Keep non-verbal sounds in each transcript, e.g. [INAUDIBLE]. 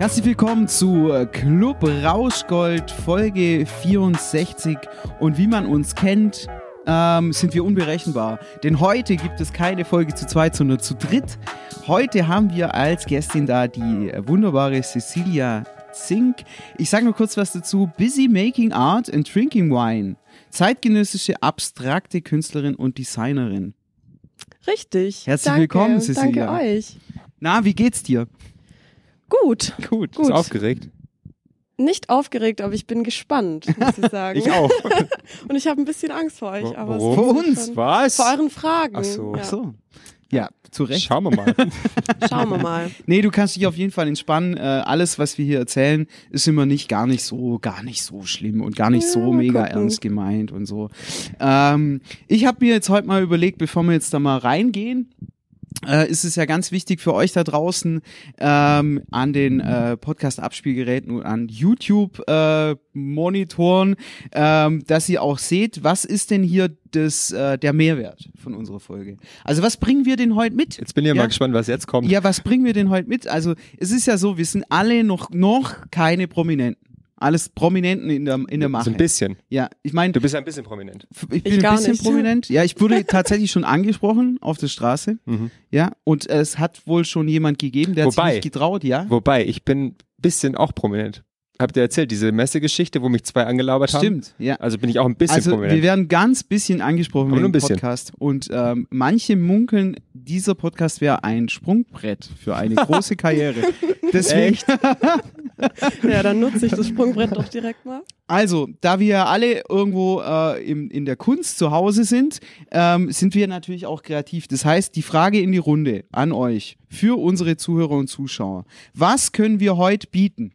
Herzlich willkommen zu Club Rauschgold Folge 64 und wie man uns kennt, ähm, sind wir unberechenbar. Denn heute gibt es keine Folge zu zweit, sondern zu dritt. Heute haben wir als Gästin da die wunderbare Cecilia Zink. Ich sage nur kurz was dazu. Busy Making Art and Drinking Wine. Zeitgenössische abstrakte Künstlerin und Designerin. Richtig. Herzlich danke, willkommen, Cecilia. Danke euch. Na, wie geht's dir? Gut. Gut. Gut. Ist aufgeregt? Nicht aufgeregt, aber ich bin gespannt, muss ich sagen. Ich auch. [LAUGHS] Und ich habe ein bisschen Angst vor euch. Aber wird Für uns? schon- Was? Vor euren Fragen. Ach so. Ja. Ach so. Ja, zu Recht. Schauen wir mal. [LAUGHS] Schauen wir mal. Nee, du kannst dich auf jeden Fall entspannen. Äh, alles, was wir hier erzählen, ist immer nicht gar nicht so, gar nicht so schlimm und gar nicht Ja, so mega gucken. ernst gemeint und so. Ähm, ich habe mir jetzt heute mal überlegt, bevor wir jetzt da mal reingehen, äh, ist es ja ganz wichtig für euch da draußen ähm, an den äh, Podcast-Abspielgeräten und an YouTube-Monitoren, ähm, dass ihr auch seht, was ist denn hier das, äh, der Mehrwert von unserer Folge. Also was bringen wir denn heute mit? Jetzt bin ich ja, Ja. mal gespannt, was jetzt kommt. Ja, was bringen wir denn heute mit? Also, es ist ja so, wir sind alle noch, noch keine Prominenten. Alles Prominenten in der, in der Mache. so ein bisschen. Ja, ich meine, Du bist ja ein bisschen prominent. ich bin Ich ein bisschen nicht. prominent. Ja, ich wurde [LAUGHS] tatsächlich schon angesprochen auf der Straße. Mhm. Ja, und es hat wohl schon jemand gegeben, der hat Wobei- sich nicht getraut, ja. Wobei, ich bin ein bisschen auch prominent. Habt ihr erzählt, diese Messegeschichte, wo mich zwei angelabert haben? Stimmt, ja. Also bin ich auch ein bisschen Also wir prominent. werden ganz bisschen angesprochen Aber bisschen. Podcast und ähm, manche munkeln, dieser Podcast wäre ein Sprungbrett für eine große Karriere. [LAUGHS] Deswegen, [LAUGHS] [LAUGHS] Ja, dann nutze ich das Sprungbrett doch direkt mal. Also, da wir alle irgendwo äh, im, in der Kunst zu Hause sind, ähm, sind wir natürlich auch kreativ. Das heißt, die Frage in die Runde an euch, für unsere Zuhörer und Zuschauer. Was können wir heute bieten?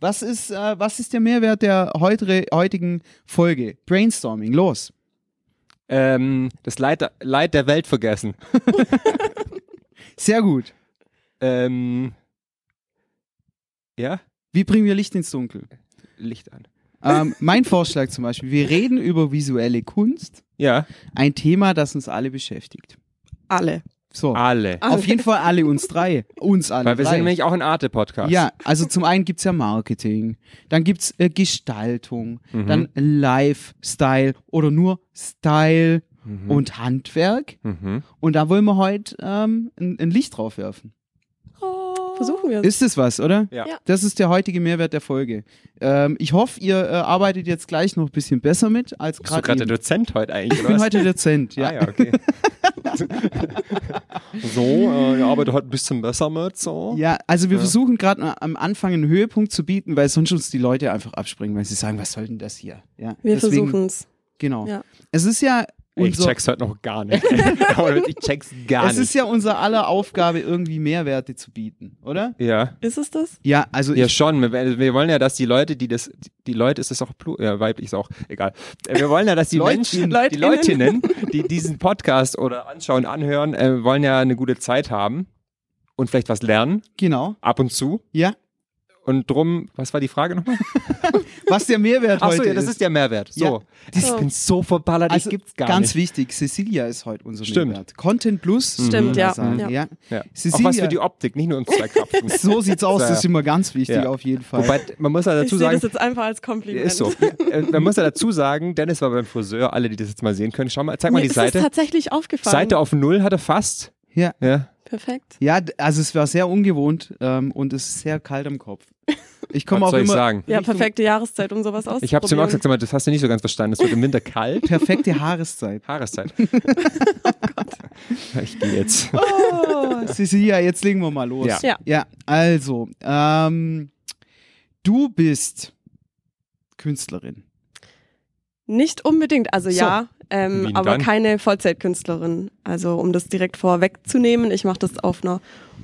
Was ist, äh, was ist der Mehrwert der heutere, heutigen Folge? Brainstorming, los. ähm, das Leid, der- Leid der Welt vergessen. [LAUGHS] Sehr gut. Ähm, ja? Wie bringen wir Licht ins Dunkel? Licht an. Ähm, mein Vorschlag zum Beispiel, wir reden über visuelle Kunst, Ja, ein Thema, das uns alle beschäftigt. Alle. So. alle. Alle. Auf jeden Fall alle uns drei. Uns alle. Weil wir drei. sind nämlich auch ein Arte-Podcast. Ja, also zum einen gibt's ja Marketing, dann gibt's äh, Gestaltung, Mhm. dann Lifestyle oder nur Style Mhm. und Handwerk. Mhm. Und da wollen wir heute ähm, ein, ein Licht drauf werfen. Versuchen wir es. Ist es was, oder? Ja. Das ist der heutige Mehrwert der Folge. Ähm, ich hoffe, ihr äh, arbeitet jetzt gleich noch ein bisschen besser mit als Bist du gerade gerade der. Dozent heute eigentlich, Ich oder bin was? heute Dozent, ja. Ah, ja, okay. [LAUGHS] so, äh, ich arbeite heute ein bisschen besser mit, so. Ja, also wir Ja. versuchen gerade am Anfang einen Höhepunkt zu bieten, weil sonst uns die Leute einfach abspringen, weil sie sagen, was soll denn das hier? Ja, Wir versuchen es. Genau. Ja. Es ist ja Ey, Ich check's heute noch gar nicht. [LAUGHS] Aber ich check's gar es nicht. ist ja unser aller Aufgabe, irgendwie Mehrwerte zu bieten, oder? ja. Ist es das? Ja, also Ja, ich, schon. Wir, wir wollen ja, dass die Leute, die das, die Leute, ist das auch plu ja, weiblich ist auch, egal. Wir wollen ja, dass die Leutchen. Menschen, die Leutinnen. Leutinnen, die [LAUGHS] diesen Podcast oder anschauen, anhören, äh, wollen ja eine gute Zeit haben und vielleicht was lernen, genau. ab und zu. Ja. Und drum, was war die Frage nochmal? [LAUGHS] Was der Mehrwert Achso, heute ja, das ist der Mehrwert. So. Ja. Ich So. bin so verballert, also ich gibt's gar ganz nicht. wichtig, Cecilia ist heute unser Stimmt. Mehrwert. Content Plus. Mhm. Stimmt, ja. sagen, Ja. ja. Ja. Auch Cecilia, was für die Optik, nicht nur uns zwei Krapfen. [LAUGHS] so sieht's aus, So, das ist immer ganz wichtig Ja. auf jeden Fall. Wobei, man muss ja Ich dazu sehe sagen, das jetzt einfach als Kompliment. ist so. Äh, man muss ja dazu sagen, Dennis war beim Friseur, alle, die das jetzt mal sehen können. Schau mal, zeig mal Mir die ist Seite. es tatsächlich aufgefallen. Seite auf Null hat er fast. ja. Ja. Perfekt. ja, also es war sehr ungewohnt ähm, und es ist sehr kalt am Kopf. Ich komme Was auch soll ich immer sagen? Ja, perfekte Jahreszeit, um sowas auszuprobieren. Ich habe zu auch gesagt, das hast du nicht so ganz verstanden. Es wird im Winter kalt. perfekte Haareszeit. Jahreszeit. [LAUGHS] Ich gehe jetzt. Oh, Cecilia, jetzt legen wir mal los. Ja. Ja. Ja, also, ähm, du bist Künstlerin. Nicht unbedingt, also So. ja, ähm, aber dann? keine Vollzeitkünstlerin. Also um das direkt vorwegzunehmen, ich mache das auf einer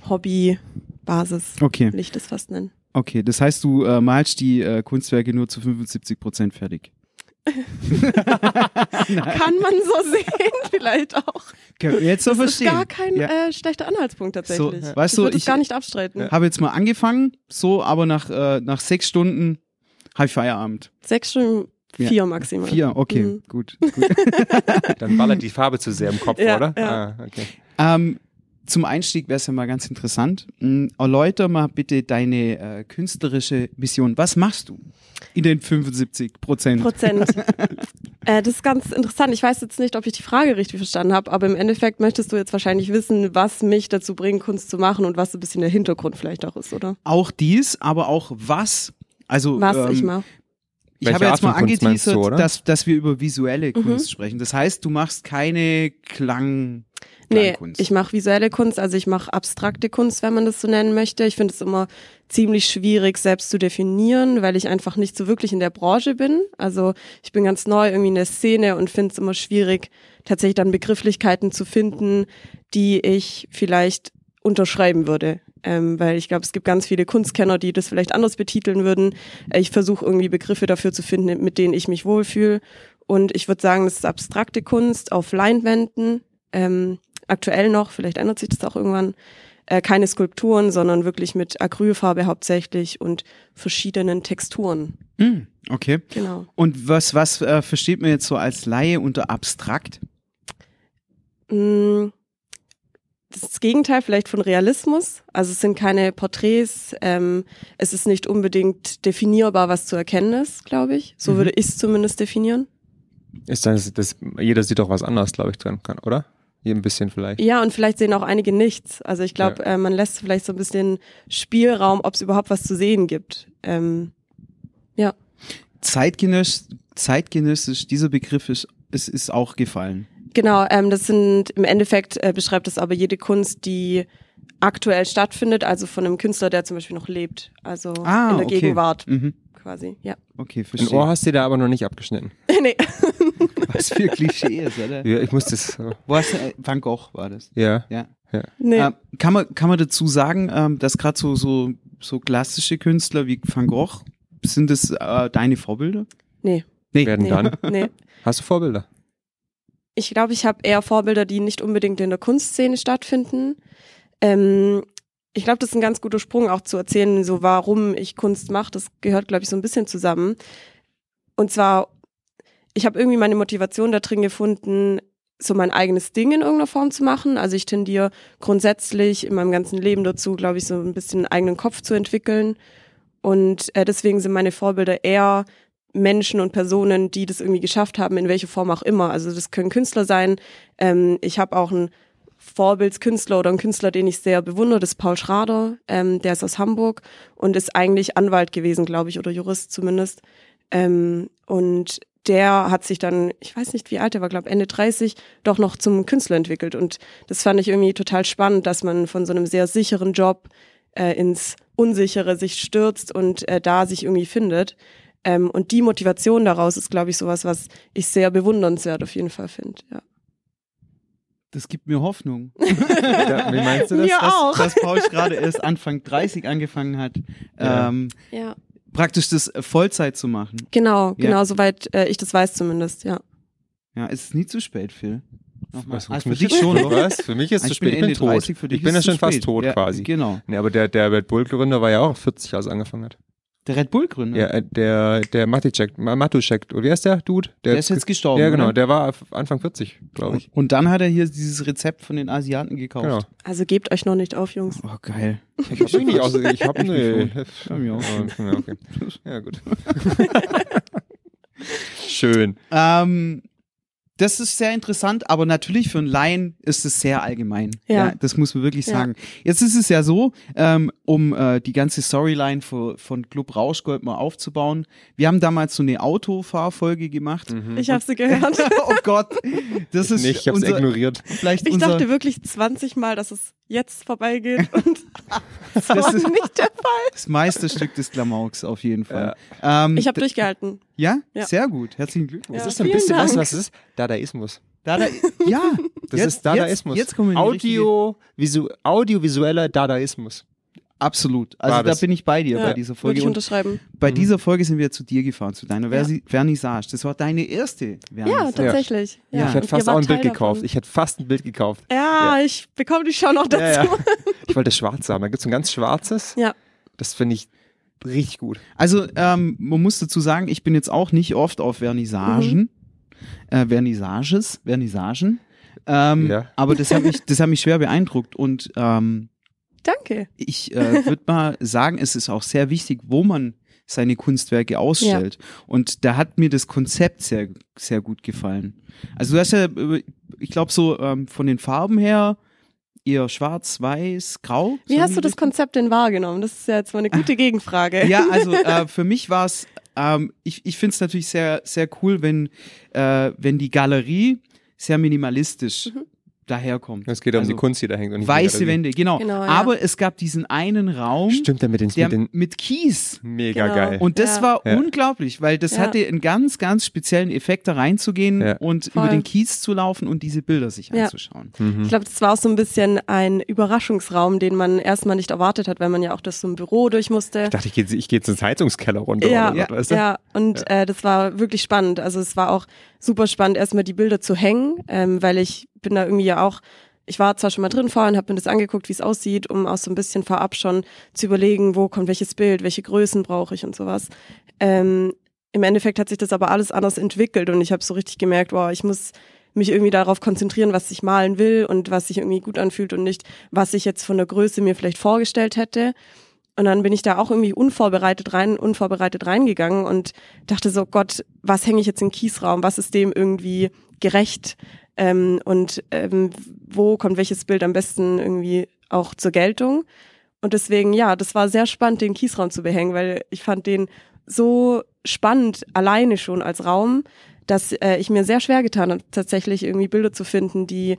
Hobbybasis, Okay, will ich das fast nennen. okay. Das heißt, du äh, malst die äh, Kunstwerke nur zu 75 Prozent fertig. [LAUGHS] Kann man so sehen, [LAUGHS] vielleicht auch. Können wir jetzt so Das ist verstehen. gar kein Ja. äh, schlechter Anhaltspunkt tatsächlich. So, weißt ich würde es gar nicht abstreiten. Habe jetzt mal angefangen, so, aber nach, äh, nach sechs Stunden habe ich Feierabend. Sechs Stunden, Ja. vier maximal. Vier, okay, Mhm. gut. [LAUGHS] gut. Dann ballert die Farbe zu sehr im Kopf, Ja, oder? ja. Ah, okay. ähm, zum Einstieg wäre es ja mal ganz interessant. Mm, Erläuter mal bitte deine äh, künstlerische Vision. Was machst du in den 75 Prozent? Prozent. [LAUGHS] äh, das ist ganz interessant. Ich weiß jetzt nicht, ob ich die Frage richtig verstanden habe, aber im Endeffekt möchtest du jetzt wahrscheinlich wissen, was mich dazu bringt, Kunst zu machen und was so ein bisschen der Hintergrund vielleicht auch ist, oder? Auch dies, aber auch was. Also Was ähm, ich mache. Ich habe Art jetzt mal du, angeteasert, oder? dass, dass wir über visuelle Mhm. Kunst sprechen. Das heißt, du machst keine Klang, Nee, Klangkunst. ich mache visuelle Kunst, also ich mache abstrakte Kunst, wenn man das so nennen möchte. Ich finde es immer ziemlich schwierig, selbst zu definieren, weil ich einfach nicht so wirklich in der Branche bin. Also ich bin ganz neu irgendwie in der Szene und finde es immer schwierig, tatsächlich dann Begrifflichkeiten zu finden, die ich vielleicht unterschreiben würde. Ähm, weil ich glaube, es gibt ganz viele Kunstkenner, die das vielleicht anders betiteln würden. Äh, Ich versuche irgendwie Begriffe dafür zu finden, mit denen ich mich wohlfühle. Und ich würde sagen, das ist abstrakte Kunst auf Leinwänden. Ähm, aktuell noch, vielleicht ändert sich das auch irgendwann. Äh, keine Skulpturen, sondern wirklich mit Acrylfarbe hauptsächlich und verschiedenen Texturen. Hm, okay. Genau. Und was, was äh, versteht man jetzt so als Laie unter abstrakt? Mm, Das ist das Gegenteil vielleicht von Realismus. Also es sind keine Porträts, ähm, es ist nicht unbedingt definierbar, was zu erkennen ist, glaube ich. So Mhm. würde ich es zumindest definieren. Ist das, das, jeder sieht doch was anderes, glaube ich, dran kann, oder? Hier ein bisschen vielleicht. Ja, und vielleicht sehen auch einige nichts. Also ich glaube, äh, man lässt vielleicht so ein bisschen Spielraum, ob es überhaupt was zu sehen gibt. Ähm, Zeitgenössisch, zeitgenössisch dieser Begriff ist, ist, ist auch gefallen. Genau, ähm, das sind im Endeffekt äh, beschreibt das aber jede Kunst, die aktuell stattfindet, also von einem Künstler, der zum Beispiel noch lebt, also Ah, in der okay. Gegenwart Mhm. quasi. Ja. Okay, Ein verstehe. Ohr hast du da aber noch nicht abgeschnitten. [LAUGHS] nee. [LAUGHS] Was für Klischees, oder? Ja, ich muss das. äh, Wo hast du, äh, Van Gogh war das. Ja. Ja. nee. Ähm, kann, man, kann man dazu sagen, ähm, dass gerade so, so, so klassische Künstler wie Van Gogh, sind das äh, deine Vorbilder? Nee. Nee. Werden Nee. dann. nee. Hast du Vorbilder? Ich glaube, ich habe eher Vorbilder, die nicht unbedingt in der Kunstszene stattfinden. Ähm, ich glaube, das ist ein ganz guter Sprung auch zu erzählen, so warum ich Kunst mache. Das gehört, glaube ich, so ein bisschen zusammen. Und zwar, ich habe irgendwie meine Motivation da drin gefunden, so mein eigenes Ding in irgendeiner Form zu machen. Also ich tendiere grundsätzlich in meinem ganzen Leben dazu, glaube ich, so ein bisschen einen eigenen Kopf zu entwickeln. Und äh, deswegen sind meine Vorbilder eher Menschen und Personen, die das irgendwie geschafft haben, in welcher Form auch immer. Also das können Künstler sein. Ähm, ich habe auch einen Vorbildskünstler oder einen Künstler, den ich sehr bewundere, das ist Paul Schrader. Ähm, der ist aus Hamburg und ist eigentlich Anwalt gewesen, glaube ich, oder Jurist zumindest. Ähm, und der hat sich dann, ich weiß nicht wie alt er war, glaube Ende 30, doch noch zum Künstler entwickelt. Und das fand ich irgendwie total spannend, dass man von so einem sehr sicheren Job äh, ins Unsichere sich stürzt und äh, da sich irgendwie findet. Ähm, und die Motivation daraus ist, glaube ich, sowas, was ich sehr bewundernswert auf jeden Fall finde. Ja. Das gibt mir Hoffnung. [LAUGHS] Ja, wie meinst du das? Mir dass, auch. dass Paul gerade erst Anfang 30 angefangen hat, Ja. ähm, Ja. praktisch das äh, Vollzeit zu machen. Genau, Ja. genau, soweit äh, ich das weiß zumindest, ja. Ja, es ist nie zu spät, Phil. Nochmal. Was, Ah, für dich mich schon, oder? was? Für mich ist es zu ich bin spät. Ich bin Ende tot. 30, für dich ich bin ja es schon zu fast spät. tot ja, quasi. Genau. Nee, aber der, der Red Bull-Gründer war ja auch 40, als er angefangen hat. Der Red Bull-Gründer. Ja, äh, der, der Matuschek, Matuschek, oder wie heißt der Dude? der ist jetzt gestorben. Ja, genau, Oder? der war Anfang 40, glaube ich. Und dann hat er hier dieses Rezept von den Asiaten gekauft. Genau. Also gebt euch noch nicht auf, Jungs. Oh, geil. Ich hab nicht aus, ich hab, mich Ja. Ja, okay. Ja, gut. [LAUGHS] Schön. Ähm, das ist sehr interessant, aber natürlich für einen Laien ist es sehr allgemein. Ja. das muss man wirklich Ja. sagen. Jetzt ist es ja so, ähm, um äh, die ganze Storyline für, von Club Rauschgold mal aufzubauen. Wir haben damals so eine Autofahrfolge gemacht. Ich habe sie gehört. [LAUGHS] oh Gott, das ist Nicht, ich hab's unser, ignoriert. vielleicht Ich dachte wirklich 20 Mal, dass es jetzt vorbeigeht [LAUGHS] und das war Das ist- nicht der Fall. das Meisterstück des Klamauks auf jeden Fall. Ähm, Ich habe durchgehalten. Ja? Ja. sehr gut. Herzlichen Glückwunsch. Ja, Das ist so ein vielen bisschen, Dank. weißt du, was es ist? Dadaismus. Da, da, ja, [LAUGHS] Das jetzt, ist Dadaismus. Jetzt, jetzt kommen Audio, visu, audiovisueller Dadaismus. Absolut. Also War da das. bin ich bei dir Ja, bei dieser Würde Folge. ich Und unterschreiben. bei Mhm. dieser Folge sind wir zu dir gefahren, zu deiner Ja. Vernissage. Das war deine erste Ja, Vernissage. tatsächlich. Ja. Ja. Ich hätte Und fast auch ein Bild Teil gekauft. davon. Ich hätte fast ein Bild gekauft. Ja, ich bekomme die schon noch dazu. Ja, ja. Ich wollte das schwarze haben. Da gibt es ein ganz schwarzes. Ja. Das finde ich richtig gut. Also ähm, man muss dazu sagen, ich bin jetzt auch nicht oft auf Vernissagen, Mhm. äh, Vernissages, Vernissagen. Ähm, Ja. Aber das hat mich, das hat mich schwer beeindruckt und ähm, Danke. ich äh, würde mal sagen, es ist auch sehr wichtig, wo man seine Kunstwerke ausstellt. Und da hat mir das Konzept sehr, sehr gut gefallen. Also du hast ja, äh, ich glaube so ähm, von den Farben her eher schwarz, weiß, grau. Wie so hast du das Konzept denn wahrgenommen? Das ist ja jetzt mal eine gute [LAUGHS] Gegenfrage. ja, also [LAUGHS] äh, für mich war es, ähm, ich, ich finde es natürlich sehr, sehr cool, wenn, äh, wenn die Galerie sehr minimalistisch daherkommt. Es geht um also, die Kunst, die da hängt. Und Weiße Galerie. Wände, genau. Genau, ja. Aber es gab diesen einen Raum, Stimmt, der mit den, der mit den mit Kies. mega Genau. geil. Und das Ja. war Ja. unglaublich, weil das Ja. hatte einen ganz, ganz speziellen Effekt, da reinzugehen Ja. und Voll. über den Kies zu laufen und diese Bilder sich Ja. anzuschauen. Mhm. Ich glaube, das war auch so ein bisschen ein Überraschungsraum, den man erstmal nicht erwartet hat, weil man ja auch durch so ein Büro durch musste. Ich dachte, ich gehe ich geh jetzt ins Heizungskeller runter Ja, oder ja, was? Ja, und Äh, das war wirklich spannend. Also es war auch super spannend, erstmal die Bilder zu hängen, ähm, weil ich bin da irgendwie ja auch, ich war zwar schon mal drin vorhin, habe mir das angeguckt, wie es aussieht, um auch so ein bisschen vorab schon zu überlegen, wo kommt welches Bild, welche Größen brauche ich und sowas. Ähm, Im Endeffekt hat sich das aber alles anders entwickelt und ich habe so richtig gemerkt, wow, ich muss mich irgendwie darauf konzentrieren, was ich malen will und was sich irgendwie gut anfühlt und nicht, was ich jetzt von der Größe mir vielleicht vorgestellt hätte. Und dann bin ich da auch irgendwie unvorbereitet rein, unvorbereitet reingegangen und dachte so, Gott, was hänge ich jetzt im Kiesraum? Was ist dem irgendwie gerecht? Ähm, und ähm, wo kommt welches Bild am besten irgendwie auch zur Geltung? Und deswegen, ja, das war sehr spannend, den Kiesraum zu behängen, weil ich fand den so spannend alleine schon als Raum, dass äh, ich mir sehr schwer getan habe, tatsächlich irgendwie Bilder zu finden, die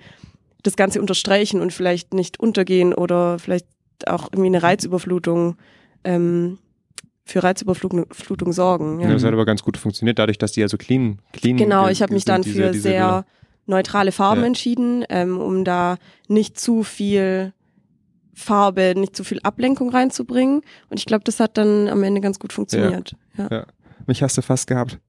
das Ganze unterstreichen und vielleicht nicht untergehen oder vielleicht auch irgendwie eine Reizüberflutung ähm, für Reizüberflutung Flutung sorgen. Ja, Ja. das hat aber ganz gut funktioniert, dadurch, dass die ja so clean, clean Genau, ge- ich habe mich dann für diese sehr. Neutrale Farben Ja. entschieden, ähm, um da nicht zu viel Farbe, nicht zu viel Ablenkung reinzubringen. Und ich glaube, das hat dann am Ende ganz gut funktioniert. Ja. Ja. Mich hast du fast gehabt.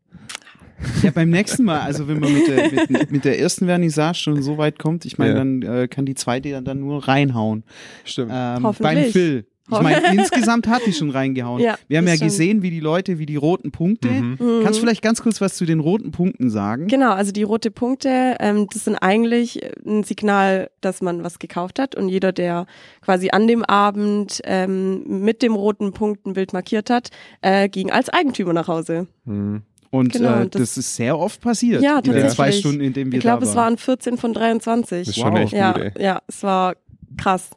Ja, beim nächsten Mal, also wenn man mit der, mit, [LAUGHS] mit der ersten Vernissage schon so weit kommt, ich meine, Ja. dann äh, kann die zweite ja dann nur reinhauen. Stimmt. Ähm, Hoffentlich. beim Phil. Ich meine, [LAUGHS] insgesamt hat die schon reingehauen. Ja, Wir haben ja stimmt. gesehen, wie die Leute, wie die roten Punkte. Mhm. Kannst du vielleicht ganz kurz was zu den roten Punkten sagen? Genau, also die rote Punkte, ähm, das sind eigentlich ein Signal, dass man was gekauft hat und jeder, der quasi an dem Abend ähm, mit dem roten Punkt ein Bild markiert hat, äh, ging als Eigentümer nach Hause. Mhm. Und Genau, äh, das, das- ist sehr oft passiert. Ja, In den zwei tatsächlich. Stunden, in denen wir Ich glaube, da es waren. waren 14 von 23. Das ist schon Wow. echt ja, gut, ey. ja, es war krass.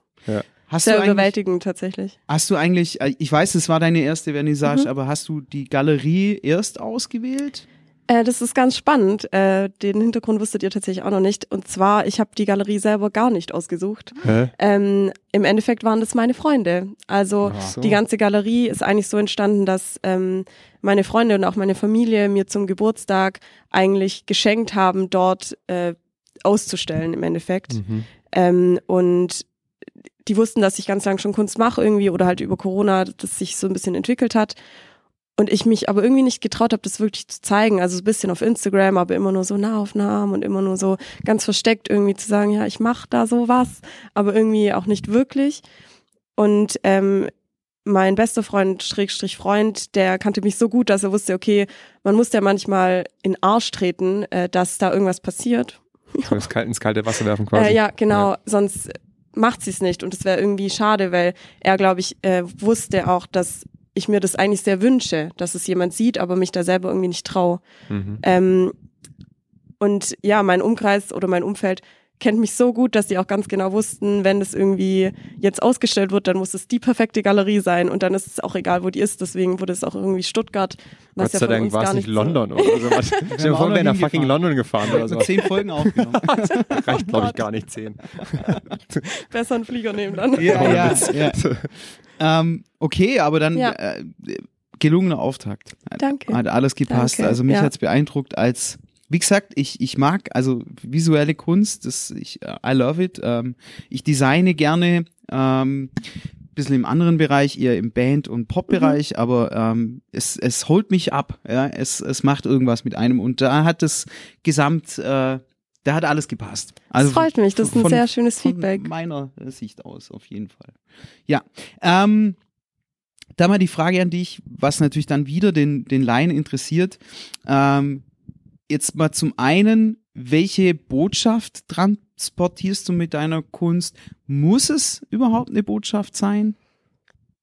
Hast du, Sehr eigentlich, überwältigend tatsächlich. hast du eigentlich, äh, ich weiß, es war deine erste Vernissage, Mhm. aber hast du die Galerie erst ausgewählt? Äh, das ist ganz spannend. Äh, den Hintergrund wusstet ihr tatsächlich auch noch nicht. Und zwar, ich habe die Galerie selber gar nicht ausgesucht. Ähm, Im Endeffekt waren das meine Freunde. Also so. die ganze Galerie ist eigentlich so entstanden, dass ähm, meine Freunde und auch meine Familie mir zum Geburtstag eigentlich geschenkt haben, dort äh, auszustellen im Endeffekt. Mhm. Ähm, und die wussten, dass ich ganz lang schon Kunst mache irgendwie oder halt über Corona, das sich so ein bisschen entwickelt hat. Und ich mich aber irgendwie nicht getraut habe, das wirklich zu zeigen. Also so ein bisschen auf Instagram, aber immer nur so Nahaufnahmen und immer nur so ganz versteckt irgendwie zu sagen, ja, ich mache da sowas, aber irgendwie auch nicht wirklich. Und ähm, mein bester Freund, Schrägstrich Freund, der kannte mich so gut, dass er wusste, okay, man muss ja manchmal in den Arsch treten, äh, dass da irgendwas passiert. So ins, kalte, Wasser werfen quasi. Äh, ja, genau. Sonst macht sie es nicht und es wäre irgendwie schade, weil er, glaube ich, äh, wusste auch, dass ich mir das eigentlich sehr wünsche, dass es jemand sieht, aber mich da selber irgendwie nicht traue. Mhm. Ähm, und ja, mein Umkreis oder mein Umfeld kennt mich so gut, dass sie auch ganz genau wussten, wenn das irgendwie jetzt ausgestellt wird, dann muss es die perfekte Galerie sein und dann ist es auch egal, wo die ist. Deswegen wurde es auch irgendwie Stuttgart. Gott Was ja sei von Dank war es nicht so- London oder sowas. [LAUGHS] Stell dir auch vor, wir wären nach fucking. London gefahren oder so. zehn Folgen aufgenommen. [LAUGHS] Reicht, glaube ich, gar nicht zehn. [LAUGHS] Besser einen Flieger nehmen dann. ja, ja, ja. ähm, okay, aber dann Ja. äh, gelungener Auftakt. Hat, Danke. hat alles gepasst. Danke, Also mich ja. hat's beeindruckt als wie gesagt, ich, ich mag also visuelle Kunst, das ich I love it. Ähm, ich designe gerne ähm, bisschen im anderen Bereich, eher im Band- und Pop-Bereich, Mhm. aber ähm, es, es holt mich ab. Ja? Es, es macht irgendwas mit einem und da hat das Gesamt, äh, da hat alles gepasst. Also das freut mich, das ist ein von- sehr schönes von Feedback. meiner äh, Sicht aus, auf jeden Fall. Ja. Ähm, da mal die Frage an dich, was natürlich dann wieder den, den Laien interessiert. Ähm, jetzt mal zum einen, welche Botschaft transportierst du mit deiner Kunst? Muss es überhaupt eine Botschaft sein?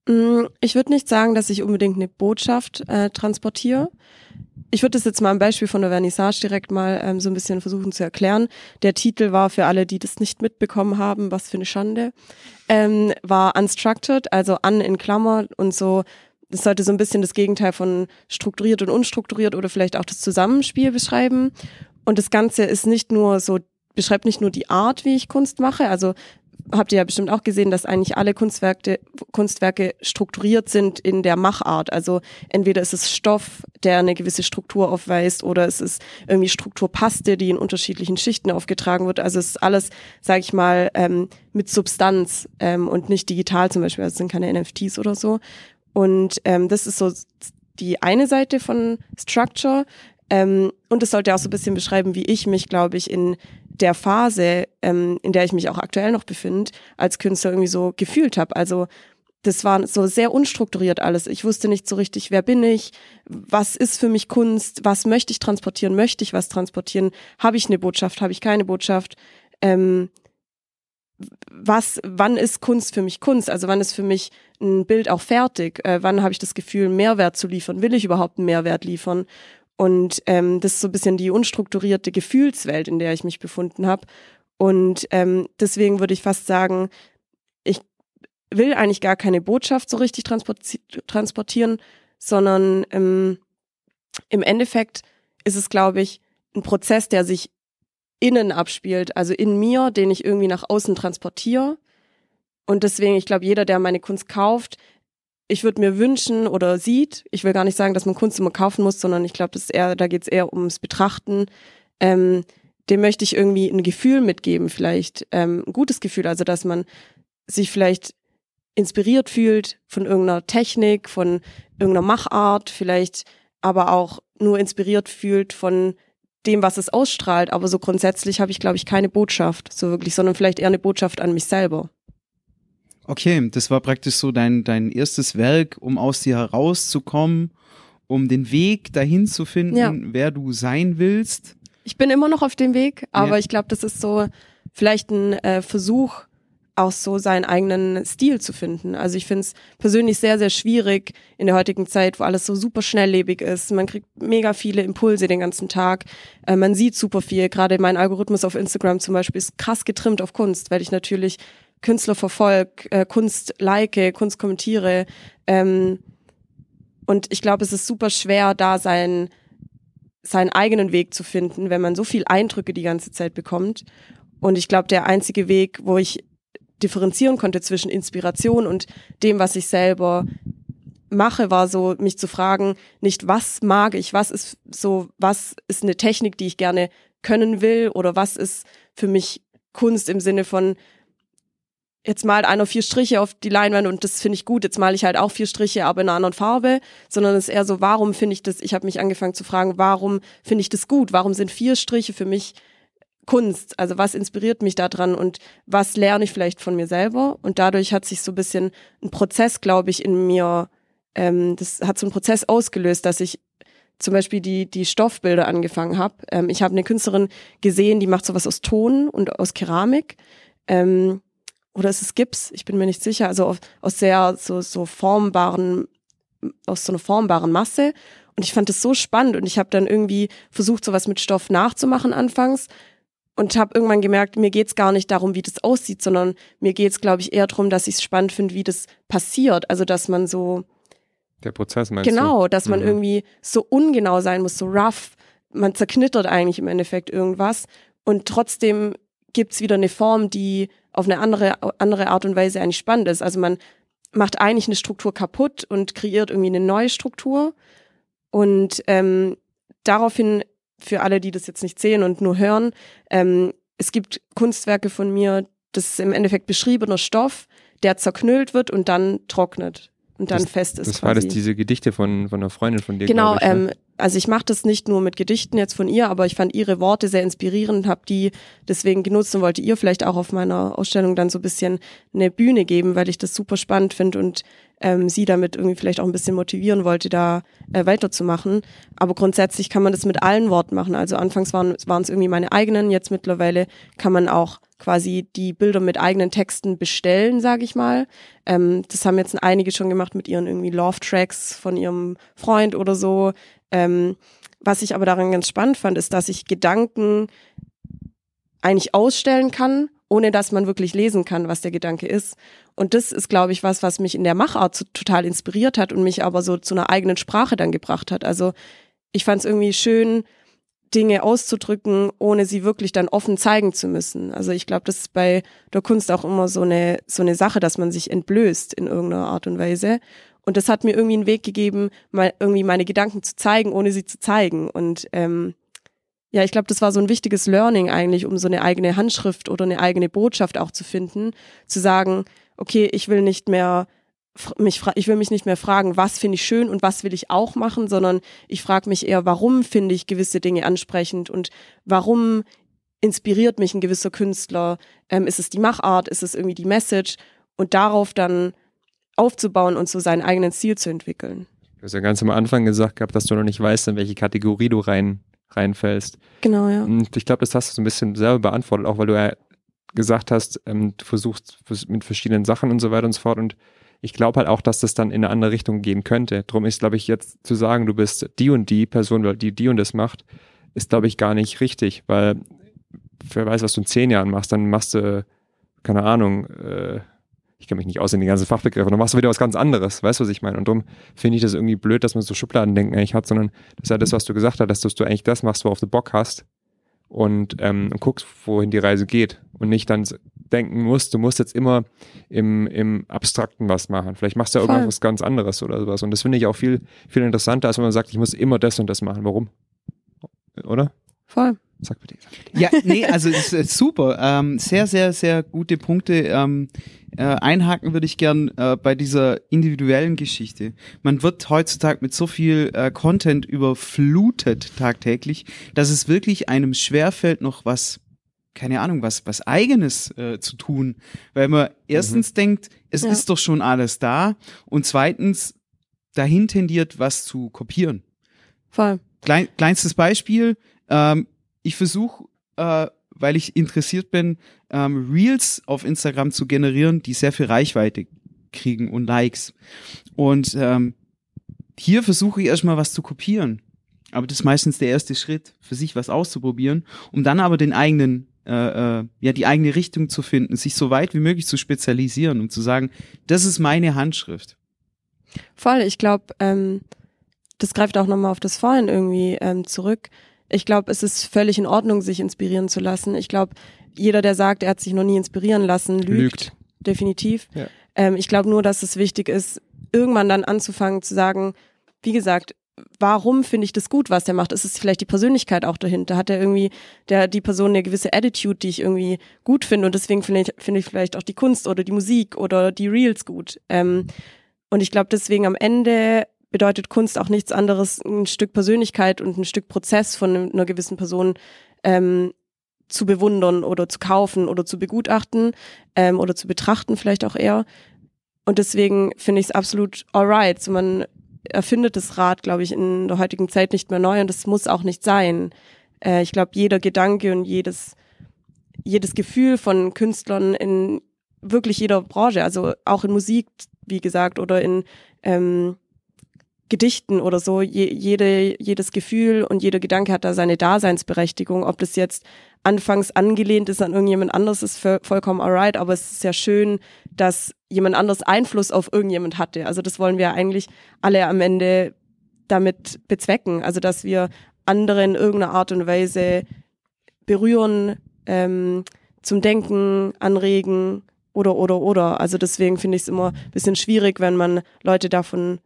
Mm, ich würde nicht sagen, dass ich unbedingt eine Botschaft äh, transportiere. Ich würde das jetzt mal am Beispiel von der Vernissage direkt mal ähm, so ein bisschen versuchen zu erklären. Der Titel war für alle, die das nicht mitbekommen haben, was für eine Schande, ähm, war unstructured, also an in Klammer und so. Das sollte so ein bisschen das Gegenteil von strukturiert und unstrukturiert oder vielleicht auch das Zusammenspiel beschreiben. Und das Ganze ist nicht nur so beschreibt nicht nur die Art, wie ich Kunst mache, also habt ihr ja bestimmt auch gesehen, dass eigentlich alle Kunstwerke, Kunstwerke strukturiert sind in der Machart. Also entweder ist es Stoff, der eine gewisse Struktur aufweist, oder es ist irgendwie Strukturpaste, die in unterschiedlichen Schichten aufgetragen wird. Also es ist alles, sage ich mal, ähm, mit Substanz ähm, und nicht digital zum Beispiel. Also es sind keine NFTs oder so. Und ähm, das ist so die eine Seite von Structure. Ähm, und es sollte auch so ein bisschen beschreiben, wie ich mich, glaube ich, in der Phase, ähm, in der ich mich auch aktuell noch befinde, als Künstler irgendwie so gefühlt habe. Also das war so sehr unstrukturiert alles. Ich wusste nicht so richtig, wer bin ich, was ist für mich Kunst, was möchte ich transportieren, möchte ich was transportieren, habe ich eine Botschaft, habe ich keine Botschaft, ähm, was, wann ist Kunst für mich Kunst? Also wann ist für mich ein Bild auch fertig? Äh, wann habe ich das Gefühl, Mehrwert zu liefern? Will ich überhaupt einen Mehrwert liefern? Und ähm, das ist so ein bisschen die unstrukturierte Gefühlswelt, in der ich mich befunden habe. Und ähm, deswegen würde ich fast sagen, ich will eigentlich gar keine Botschaft so richtig transportieren, sondern ähm, im Endeffekt ist es, glaube ich, ein Prozess, der sich innen abspielt, also in mir, den ich irgendwie nach außen transportiere. Und deswegen, ich glaube, jeder, der meine Kunst kauft, ich würde mir wünschen oder sieht, ich will gar nicht sagen, dass man Kunst immer kaufen muss, sondern ich glaube, eher, da geht es eher ums Betrachten. Ähm, dem möchte ich irgendwie ein Gefühl mitgeben, vielleicht ähm, ein gutes Gefühl, also dass man sich vielleicht inspiriert fühlt von irgendeiner Technik, von irgendeiner Machart, vielleicht aber auch nur inspiriert fühlt von dem, was es ausstrahlt. Aber so grundsätzlich habe ich, glaube ich, keine Botschaft, so wirklich, sondern vielleicht eher eine Botschaft an mich selber. Okay, das war praktisch so dein, dein erstes Werk, um aus dir herauszukommen, um den Weg dahin zu finden, ja. wer du sein willst. Ich bin immer noch auf dem Weg, aber ja. ich glaube, das ist so vielleicht ein äh, Versuch, auch so seinen eigenen Stil zu finden. Also ich finde es persönlich sehr, sehr schwierig in der heutigen Zeit, wo alles so super schnelllebig ist. Man kriegt mega viele Impulse den ganzen Tag. Äh, man sieht super viel. Gerade mein Algorithmus auf Instagram zum Beispiel ist krass getrimmt auf Kunst, weil ich natürlich Künstler verfolge, äh, Kunst like, Kunst kommentiere. Ähm, und ich glaube, es ist super schwer, da seinen, seinen eigenen Weg zu finden, wenn man so viel Eindrücke die ganze Zeit bekommt. Und ich glaube, der einzige Weg, wo ich differenzieren konnte zwischen Inspiration und dem, was ich selber mache, war so, mich zu fragen, nicht was mag ich, was ist so, was ist eine Technik, die ich gerne können will oder was ist für mich Kunst im Sinne von, jetzt malt einer vier Striche auf die Leinwand und das finde ich gut, jetzt male ich halt auch vier Striche, aber in einer anderen Farbe, sondern es ist eher so, warum finde ich das, ich habe mich angefangen zu fragen, warum finde ich das gut, warum sind vier Striche für mich Kunst, also was inspiriert mich daran und was lerne ich vielleicht von mir selber und dadurch hat sich so ein bisschen ein Prozess, glaube ich, in mir, ähm, das hat so einen Prozess ausgelöst, dass ich zum Beispiel die, die Stoffbilder angefangen habe. Ähm, ich habe eine Künstlerin gesehen, die macht sowas aus Ton und aus Keramik. Ähm, oder ist es Gips? Ich bin mir nicht sicher. Also auf, aus sehr so, so formbaren, aus so einer formbaren Masse. Und ich fand das so spannend und ich habe dann irgendwie versucht, sowas mit Stoff nachzumachen anfangs und habe irgendwann gemerkt, mir geht's gar nicht darum, wie das aussieht, sondern mir geht's, glaube ich, eher darum, dass ich es spannend finde, wie das passiert. Also dass man so der Prozess meinst genau, du? dass man mhm. irgendwie so ungenau sein muss, so rough. Man zerknittert eigentlich im Endeffekt irgendwas und trotzdem gibt's wieder eine Form, die auf eine andere, andere Art und Weise eigentlich spannend ist. Also man macht eigentlich eine Struktur kaputt und kreiert irgendwie eine neue Struktur. Und ähm, daraufhin, für alle, die das jetzt nicht sehen und nur hören, ähm, es gibt Kunstwerke von mir, das ist im Endeffekt beschriebener Stoff, der zerknüllt wird und dann trocknet und dann das, fest ist. Das quasi. war das diese Gedichte von, von einer Freundin von dir. Genau, ich, ne? ähm, also ich mache das nicht nur mit Gedichten jetzt von ihr, aber ich fand ihre Worte sehr inspirierend, habe die deswegen genutzt und wollte ihr vielleicht auch auf meiner Ausstellung dann so ein bisschen eine Bühne geben, weil ich das super spannend finde und ähm, sie damit irgendwie vielleicht auch ein bisschen motivieren wollte, da äh, weiterzumachen. Aber grundsätzlich kann man das mit allen Worten machen. Also anfangs waren es irgendwie meine eigenen, jetzt mittlerweile kann man auch quasi die Bilder mit eigenen Texten bestellen, sage ich mal. Ähm, das haben jetzt einige schon gemacht mit ihren irgendwie Love-Tracks von ihrem Freund oder so. Ähm, was ich aber daran ganz spannend fand, ist, dass ich Gedanken eigentlich ausstellen kann, ohne dass man wirklich lesen kann, was der Gedanke ist. Und das ist, glaube ich, was, was mich in der Machart so total inspiriert hat und mich aber so zu einer eigenen Sprache dann gebracht hat. Also ich fand es irgendwie schön, Dinge auszudrücken, ohne sie wirklich dann offen zeigen zu müssen. Also ich glaube, das ist bei der Kunst auch immer so eine, so eine Sache, dass man sich entblößt in irgendeiner Art und Weise. Und das hat mir irgendwie einen Weg gegeben, mal irgendwie meine Gedanken zu zeigen, ohne sie zu zeigen. Und ähm, ja, ich glaube, das war so ein wichtiges Learning eigentlich, um so eine eigene Handschrift oder eine eigene Botschaft auch zu finden, zu sagen, okay, ich will nicht mehr mich ich will mich nicht mehr fragen, was finde ich schön und was will ich auch machen, sondern ich frage mich eher, warum finde ich gewisse Dinge ansprechend und warum inspiriert mich ein gewisser Künstler? Ähm, ist es die Machart? Ist es irgendwie die Message? Und darauf dann aufzubauen und so seinen eigenen Ziel zu entwickeln. Du hast ja ganz am Anfang gesagt gehabt, dass du noch nicht weißt, in welche Kategorie du rein, reinfällst. Genau, ja. Und ich glaube, das hast du so ein bisschen selber beantwortet, auch weil du ja gesagt hast, ähm, du versuchst mit verschiedenen Sachen und so weiter und so fort. Und ich glaube halt auch, dass das dann in eine andere Richtung gehen könnte. Drum ist, glaube ich, jetzt zu sagen, du bist die und die Person, weil die die und das macht, ist, glaube ich, gar nicht richtig, weil wer weiß, was du in zehn Jahren machst, dann machst du, keine Ahnung, äh, ich kann mich nicht aus in die ganzen Fachbegriffe, dann machst du wieder was ganz anderes, weißt du, was ich meine? Und darum finde ich das irgendwie blöd, dass man so Schubladendenken eigentlich hat, sondern das ist ja das, was du gesagt hast, dass du eigentlich das machst, worauf du Bock hast und, ähm, und guckst, wohin die Reise geht und nicht dann denken musst, du musst jetzt immer im, im Abstrakten was machen. Vielleicht machst du ja irgendwas ganz anderes oder sowas. Und das finde ich auch viel, viel interessanter, als wenn man sagt, ich muss immer das und das machen. Warum? Oder? Voll. Sag bitte. Sag bitte. Ja, nee, also ist, ist super. Ähm, sehr, sehr, sehr gute Punkte. Ähm, äh, einhaken würde ich gern äh, bei dieser individuellen Geschichte. Man wird heutzutage mit so viel äh, Content überflutet tagtäglich, dass es wirklich einem schwerfällt, noch was, keine Ahnung, was, was eigenes äh, zu tun. Weil man erstens mhm. denkt, es ja. ist doch schon alles da und zweitens dahin tendiert, was zu kopieren. Voll. Klein, kleinstes Beispiel, ähm, ich versuche, äh, weil ich interessiert bin, ähm, Reels auf Instagram zu generieren, die sehr viel Reichweite kriegen und Likes. Und ähm, hier versuche ich erstmal was zu kopieren. Aber das ist meistens der erste Schritt, für sich was auszuprobieren, um dann aber den eigenen, äh, äh, ja, die eigene Richtung zu finden, sich so weit wie möglich zu spezialisieren und zu sagen, das ist meine Handschrift. Voll, ich glaube, ähm, das greift auch nochmal auf das Vorhin irgendwie ähm, zurück ich glaube, es ist völlig in Ordnung, sich inspirieren zu lassen. Ich glaube, jeder, der sagt, er hat sich noch nie inspirieren lassen, lügt. lügt. Definitiv. Ja. Ähm, ich glaube nur, dass es wichtig ist, irgendwann dann anzufangen zu sagen, wie gesagt, warum finde ich das gut, was der macht? Ist es vielleicht die Persönlichkeit auch dahinter? Hat er irgendwie der die Person eine gewisse Attitude, die ich irgendwie gut finde und deswegen finde ich, finde ich vielleicht auch die Kunst oder die Musik oder die Reels gut. Ähm, und ich glaube deswegen am Ende bedeutet Kunst auch nichts anderes, ein Stück Persönlichkeit und ein Stück Prozess von einer gewissen Person ähm, zu bewundern oder zu kaufen oder zu begutachten ähm, oder zu betrachten vielleicht auch eher. Und deswegen finde ich es absolut alright. So man erfindet das Rad, glaube ich, in der heutigen Zeit nicht mehr neu und das muss auch nicht sein. Äh, ich glaube, jeder Gedanke und jedes, jedes Gefühl von Künstlern in wirklich jeder Branche, also auch in Musik, wie gesagt, oder in ähm, Gedichten oder so, je, jede, jedes Gefühl und jeder Gedanke hat da seine Daseinsberechtigung. Ob das jetzt anfangs angelehnt ist an irgendjemand anderes, ist vollkommen alright, aber es ist ja schön, dass jemand anders Einfluss auf irgendjemand hatte. Also das wollen wir eigentlich alle am Ende damit bezwecken. Also dass wir andere in irgendeiner Art und Weise berühren, ähm, zum Denken anregen oder oder oder. Also deswegen finde ich es immer ein bisschen schwierig, wenn man Leute davon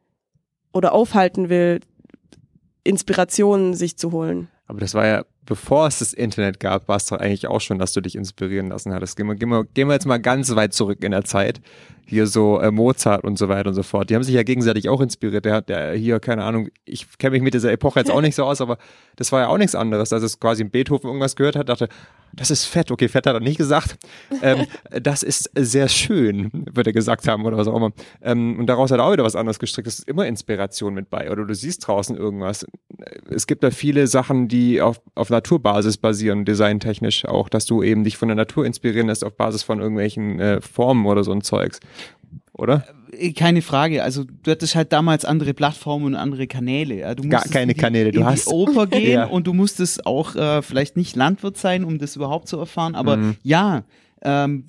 oder aufhalten will, Inspirationen sich zu holen. Aber das war ja bevor es das Internet gab, war es doch eigentlich auch schon, dass du dich inspirieren lassen hattest. Gehen wir, gehen wir, jetzt mal ganz weit zurück in der Zeit. Hier so äh, Mozart und so weiter und so fort. Die haben sich ja gegenseitig auch inspiriert. Der hat der hier, keine Ahnung, ich kenne mich mit dieser Epoche jetzt auch nicht so aus, aber das war ja auch nichts anderes. Als es quasi Beethoven irgendwas gehört hat, dachte, das ist fett. Okay, fett hat er nicht gesagt. Ähm, [LAUGHS] das ist sehr schön, würde er gesagt haben oder was auch immer. Ähm, und daraus hat er auch wieder was anderes gestrickt. Es ist immer Inspiration mit bei. Oder du siehst draußen irgendwas. Es gibt da viele Sachen, die auf, auf Naturbasis basieren, designtechnisch auch, dass du eben dich von der Natur inspirieren lässt auf Basis von irgendwelchen äh, Formen oder so ein Zeugs. Oder? Äh, Keine Frage. Also du hattest halt damals andere Plattformen und andere Kanäle. Du Gar keine in die, Kanäle. Du in hast die Oper [LAUGHS] gehen Ja. und du musstest auch äh, vielleicht nicht Landwirt sein, um das überhaupt zu erfahren. Aber Mhm. ja, ähm,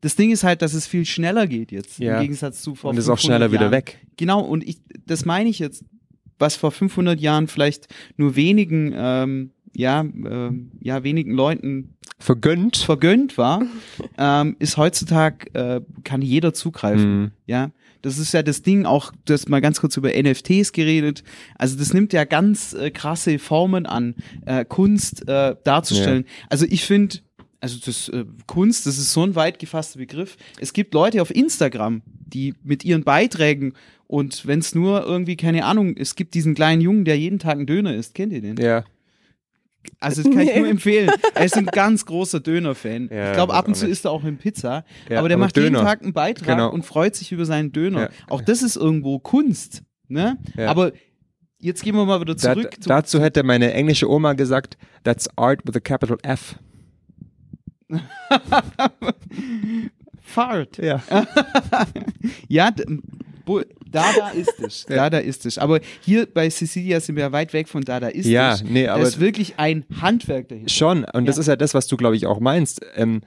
das Ding ist halt, dass es viel schneller geht jetzt Ja. im Gegensatz zu vor und ist auch 500 schneller wieder Jahren. weg. Genau. Und ich, das meine ich jetzt, was vor 500 Jahren vielleicht nur wenigen, ähm, ja, ähm, ja, wenigen Leuten Vergönnt. vergönnt war, ähm, ist heutzutage, äh, kann jeder zugreifen. Mhm. Ja, das ist ja das Ding, auch du hast mal ganz kurz über NFTs geredet. Also das nimmt ja ganz äh, krasse Formen an, äh, Kunst äh, darzustellen. Also ich finde, also das äh, Kunst, das ist so ein weit gefasster Begriff. Es gibt Leute auf Instagram, die mit ihren Beiträgen und wenn es nur irgendwie, keine Ahnung, es gibt diesen kleinen Jungen, der jeden Tag einen Döner isst. Kennt ihr den? Ja. Also das kann ich nur empfehlen. Er ist ein ganz großer Döner-Fan. Ja, ich glaube, ab und zu isst er auch mit Pizza. Ja, aber der aber macht jeden Döner. Tag einen Beitrag Genau. und freut sich über seinen Döner. Ja. Auch das ist irgendwo Kunst. Ne? Ja. Aber jetzt gehen wir mal wieder Da, zurück. zu- dazu hätte meine englische Oma gesagt, that's art with a capital F. [LAUGHS] Fart. Ja. [LAUGHS] Ja, d- bo- Dada ist es. [LAUGHS] Ja. Dada ist es. Aber hier bei Cecilia sind wir weit weg von Dada ist Ja, es. nee, Da aber ist wirklich ein Handwerk dahinter. schon. Und das Ja. ist ja das, was du, glaube ich, auch meinst. Ähm,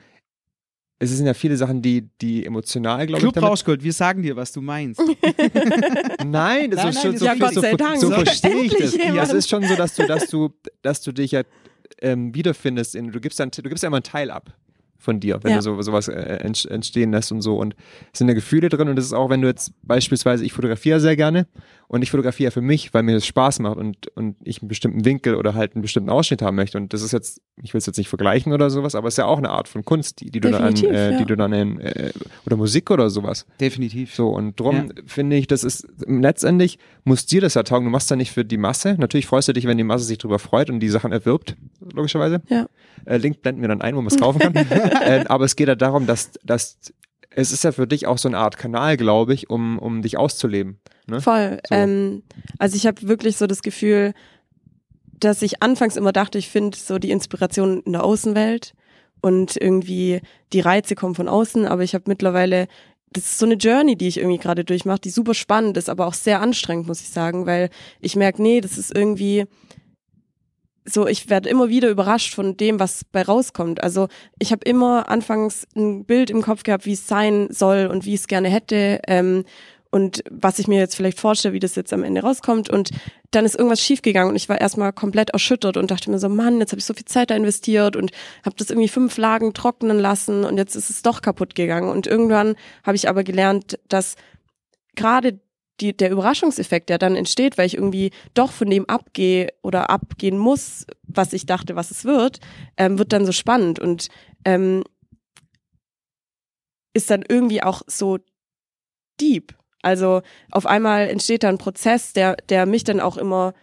es sind ja viele Sachen, die, die emotional, glaube ich, Club Rauschgold, wir sagen dir, was du meinst. [LAUGHS] Nein, das Nein, ist nein, schon das so, ist- Ja, so, Gott so, sei Dank. so verstehe ich das. Ja, es jemand. ist schon so, dass du, dass du, dass du dich ja ähm, wiederfindest in, du gibst dann, du gibst ja immer einen Teil ab von dir, wenn Ja. du so, sowas äh, ent- entstehen lässt und so. Und es sind ja Gefühle drin und das ist auch, wenn du jetzt beispielsweise, ich fotografiere sehr gerne und ich fotografiere für mich, weil mir das Spaß macht und, und ich einen bestimmten Winkel oder halt einen bestimmten Ausschnitt haben möchte. Und das ist jetzt, ich will es jetzt nicht vergleichen oder sowas, aber es ist ja auch eine Art von Kunst, die, die du dann, Definitiv, äh, ja. die du dann in, äh, oder Musik oder sowas. Definitiv. So, und drum finde ich, das ist letztendlich muss dir das ja taugen. Du machst ja nicht für die Masse. Natürlich freust du dich, wenn die Masse sich drüber freut und die Sachen erwirbt, logischerweise. Ja. Äh, Link blenden wir dann ein, wo man es kaufen kann. [LAUGHS] äh, aber es geht ja darum, dass, dass es ist ja für dich auch so eine Art Kanal, glaube ich, um, um dich auszuleben. Ne? Voll. So. Ähm, also ich habe wirklich so das Gefühl, dass ich anfangs immer dachte, ich finde so die Inspiration in der Außenwelt und irgendwie die Reize kommen von außen, aber ich habe mittlerweile das ist so eine Journey, die ich irgendwie gerade durchmache, die super spannend ist, aber auch sehr anstrengend, muss ich sagen, weil ich merke, nee, das ist irgendwie so, ich werde immer wieder überrascht von dem, was bei rauskommt. Also ich habe immer anfangs ein Bild im Kopf gehabt, wie es sein soll und wie ich es gerne hätte. Ähm, und was ich mir jetzt vielleicht vorstelle, wie das jetzt am Ende rauskommt. Und dann ist irgendwas schiefgegangen und ich war erstmal komplett erschüttert und dachte mir so, Mann, jetzt habe ich so viel Zeit da investiert und habe das irgendwie fünf Lagen trocknen lassen und jetzt ist es doch kaputt gegangen. Und irgendwann habe ich aber gelernt, dass gerade die, der Überraschungseffekt, der dann entsteht, weil ich irgendwie doch von dem abgehe oder abgehen muss, was ich dachte, was es wird, ähm, wird dann so spannend und ähm, ist dann irgendwie auch so deep. Also auf einmal entsteht da ein Prozess, der, der mich dann auch immer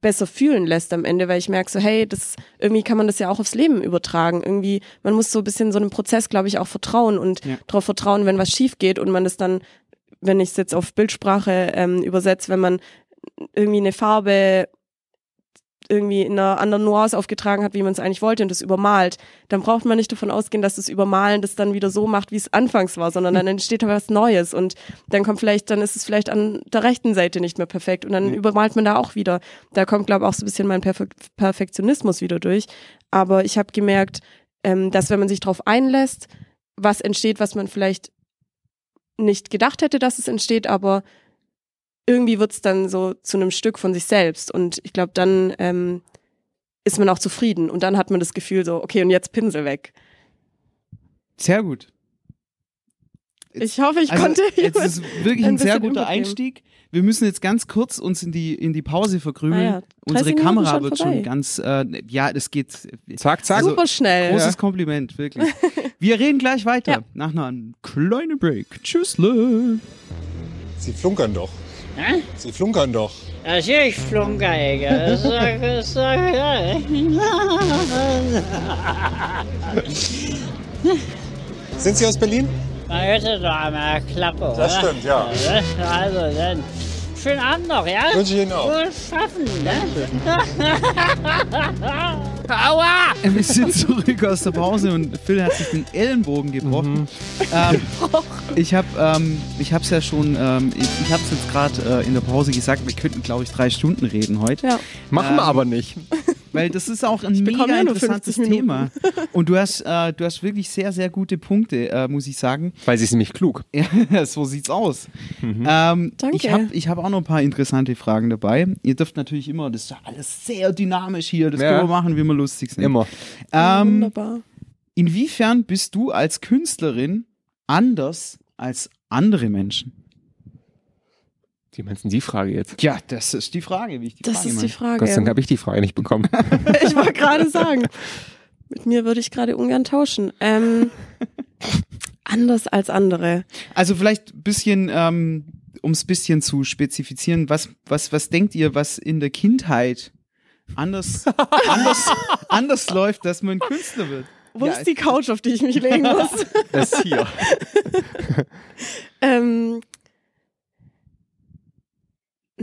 besser fühlen lässt am Ende, weil ich merke so, hey, das irgendwie kann man das ja auch aufs Leben übertragen. Irgendwie, man muss so ein bisschen so einem Prozess, glaube ich, auch vertrauen und Ja. darauf vertrauen, wenn was schief geht und man das dann, wenn ich es jetzt auf Bildsprache ähm, übersetze, wenn man irgendwie eine Farbe irgendwie in einer anderen Nuance aufgetragen hat, wie man es eigentlich wollte und das übermalt, dann braucht man nicht davon ausgehen, dass das Übermalen das dann wieder so macht, wie es anfangs war, sondern dann entsteht da was Neues und dann kommt vielleicht, dann ist es vielleicht an der rechten Seite nicht mehr perfekt und dann Ja. übermalt man da auch wieder. Da kommt, glaube ich, auch so ein bisschen mein Perfe Perfektionismus wieder durch. Aber ich habe gemerkt, ähm, dass wenn man sich darauf einlässt, was entsteht, was man vielleicht nicht gedacht hätte, dass es entsteht, aber irgendwie wird's dann so zu einem Stück von sich selbst. Und ich glaube, dann ähm, ist man auch zufrieden. Und dann hat man das Gefühl so, okay, und jetzt Pinsel weg. Sehr gut. Ich hoffe, ich Also, konnte jetzt ist wirklich ein ein sehr guter. Einstieg. Wir müssen jetzt ganz kurz uns in die, in die Pause verkrümeln. Ah ja, 30 Unsere Minuten Kamera schon wird vorbei. schon ganz, äh, ja, das geht. Zack, zack. Also, super schnell. Großes Kompliment, wirklich. [LAUGHS] Wir reden gleich weiter. Ja. Nach einem kleinen Break. Tschüssle. Sie flunkern doch. Hä? Sie flunkern doch. Flunker ich. Das [LAUGHS] sag- Sind Sie aus Berlin? Man hörte doch einmal Klappe, oder? Das stimmt, ja. Also dann, schönen Abend noch, ja? Wünsche ich Ihnen auch. Gut schaffen, ne? [LAUGHS] Aua! Wir sind zurück aus der Pause und Phil hat sich den Ellenbogen gebrochen. Ähm, ich habe ähm, ich hab's ja schon, ähm, ich, ich habe es jetzt gerade äh, in der Pause gesagt, wir könnten, glaube ich, drei Stunden reden heute. Ja. Machen Ähm, wir aber nicht. [LAUGHS] Weil das ist auch ein bekomme mega ja interessantes 50 Minuten. Thema. Und du hast, äh, du hast wirklich sehr, sehr gute Punkte, äh, muss ich sagen. Weil sie ist nämlich klug. [LAUGHS] Ja, so sieht's aus. Mhm. Ähm, Danke. Ich habe ich hab auch noch ein paar interessante Fragen dabei. Ihr dürft natürlich immer, das ist ja alles sehr dynamisch hier, das Ja. können wir machen, wie wir lustig sind. Immer. Ähm, Wunderbar. inwiefern bist du als Künstlerin anders als andere Menschen? Wie meinst du die Frage jetzt? Ja, das ist die Frage, wie ich die Das Frage ist meine. die Frage. Gott sei Dank habe ich die Frage nicht bekommen. [LAUGHS] Ich wollte gerade sagen. Mit mir würde ich gerade ungern tauschen. Ähm, anders als andere. Also vielleicht ein bisschen, ähm, um es ein bisschen zu spezifizieren, was, was, was denkt ihr, was in der Kindheit anders, anders, [LAUGHS] anders läuft, dass man Künstler wird? Wo Ja, ist die Couch, auf die ich mich legen muss? [LAUGHS] Das hier. ähm,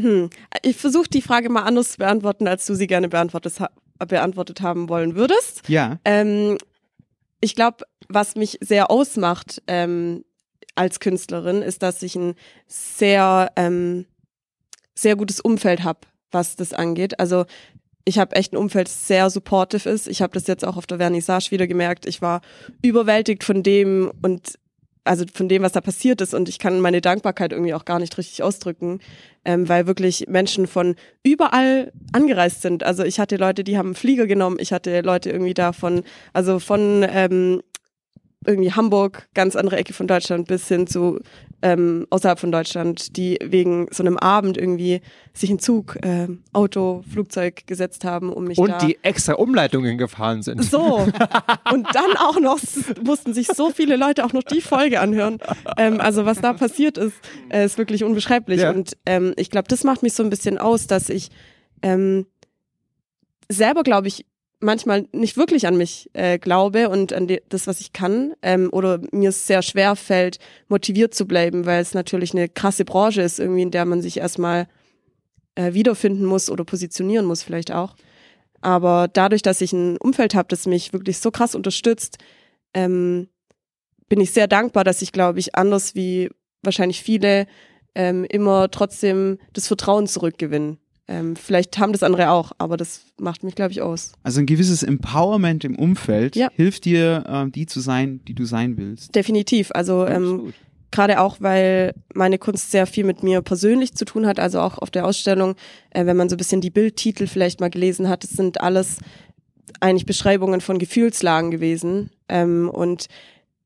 hm. Ich versuche die Frage mal anders zu beantworten, als du sie gerne beantwortet, beantwortet haben wollen würdest. Ja. Ähm, ich glaube, was mich sehr ausmacht ähm, als Künstlerin, ist, dass ich ein sehr, ähm, sehr gutes Umfeld habe, was das angeht. Also ich habe echt ein Umfeld, das sehr supportive ist. Ich habe das jetzt auch auf der Vernissage wieder gemerkt. Ich war überwältigt von dem und also von dem, was da passiert ist und ich kann meine Dankbarkeit irgendwie auch gar nicht richtig ausdrücken, ähm, weil wirklich Menschen von überall angereist sind. Also ich hatte Leute, die haben einen Flieger genommen, ich hatte Leute irgendwie da von, also von ähm, irgendwie Hamburg, ganz andere Ecke von Deutschland, bis hin zu ähm, außerhalb von Deutschland, die wegen so einem Abend irgendwie sich in Zug, ähm, Auto, Flugzeug gesetzt haben, um mich da Und die extra Umleitungen gefahren sind. so. [LAUGHS] Und dann auch noch mussten sich so viele Leute auch noch die Folge anhören. Ähm, also was da passiert ist, äh, ist wirklich unbeschreiblich. Ja. Und ähm, ich glaube, das macht mich so ein bisschen aus, dass ich ähm, selber, glaube ich, manchmal nicht wirklich an mich äh, glaube und an die, das, was ich kann. Ähm, oder mir es sehr schwer fällt, motiviert zu bleiben, weil es natürlich eine krasse Branche ist, irgendwie, in der man sich erstmal äh, wiederfinden muss oder positionieren muss vielleicht auch. Aber dadurch, dass ich ein Umfeld habe, das mich wirklich so krass unterstützt, ähm, bin ich sehr dankbar, dass ich, glaube ich, anders wie wahrscheinlich viele ähm, immer trotzdem das Vertrauen zurückgewinnen. Ähm, vielleicht haben das andere auch, aber das macht mich, glaube ich, aus. Also ein gewisses Empowerment im Umfeld Ja. hilft dir, ähm, die zu sein, die du sein willst. Definitiv. Also ähm, gerade auch, weil meine Kunst sehr viel mit mir persönlich zu tun hat, also auch auf der Ausstellung, äh, wenn man so ein bisschen die Bildtitel vielleicht mal gelesen hat, das sind alles eigentlich Beschreibungen von Gefühlslagen gewesen ähm, und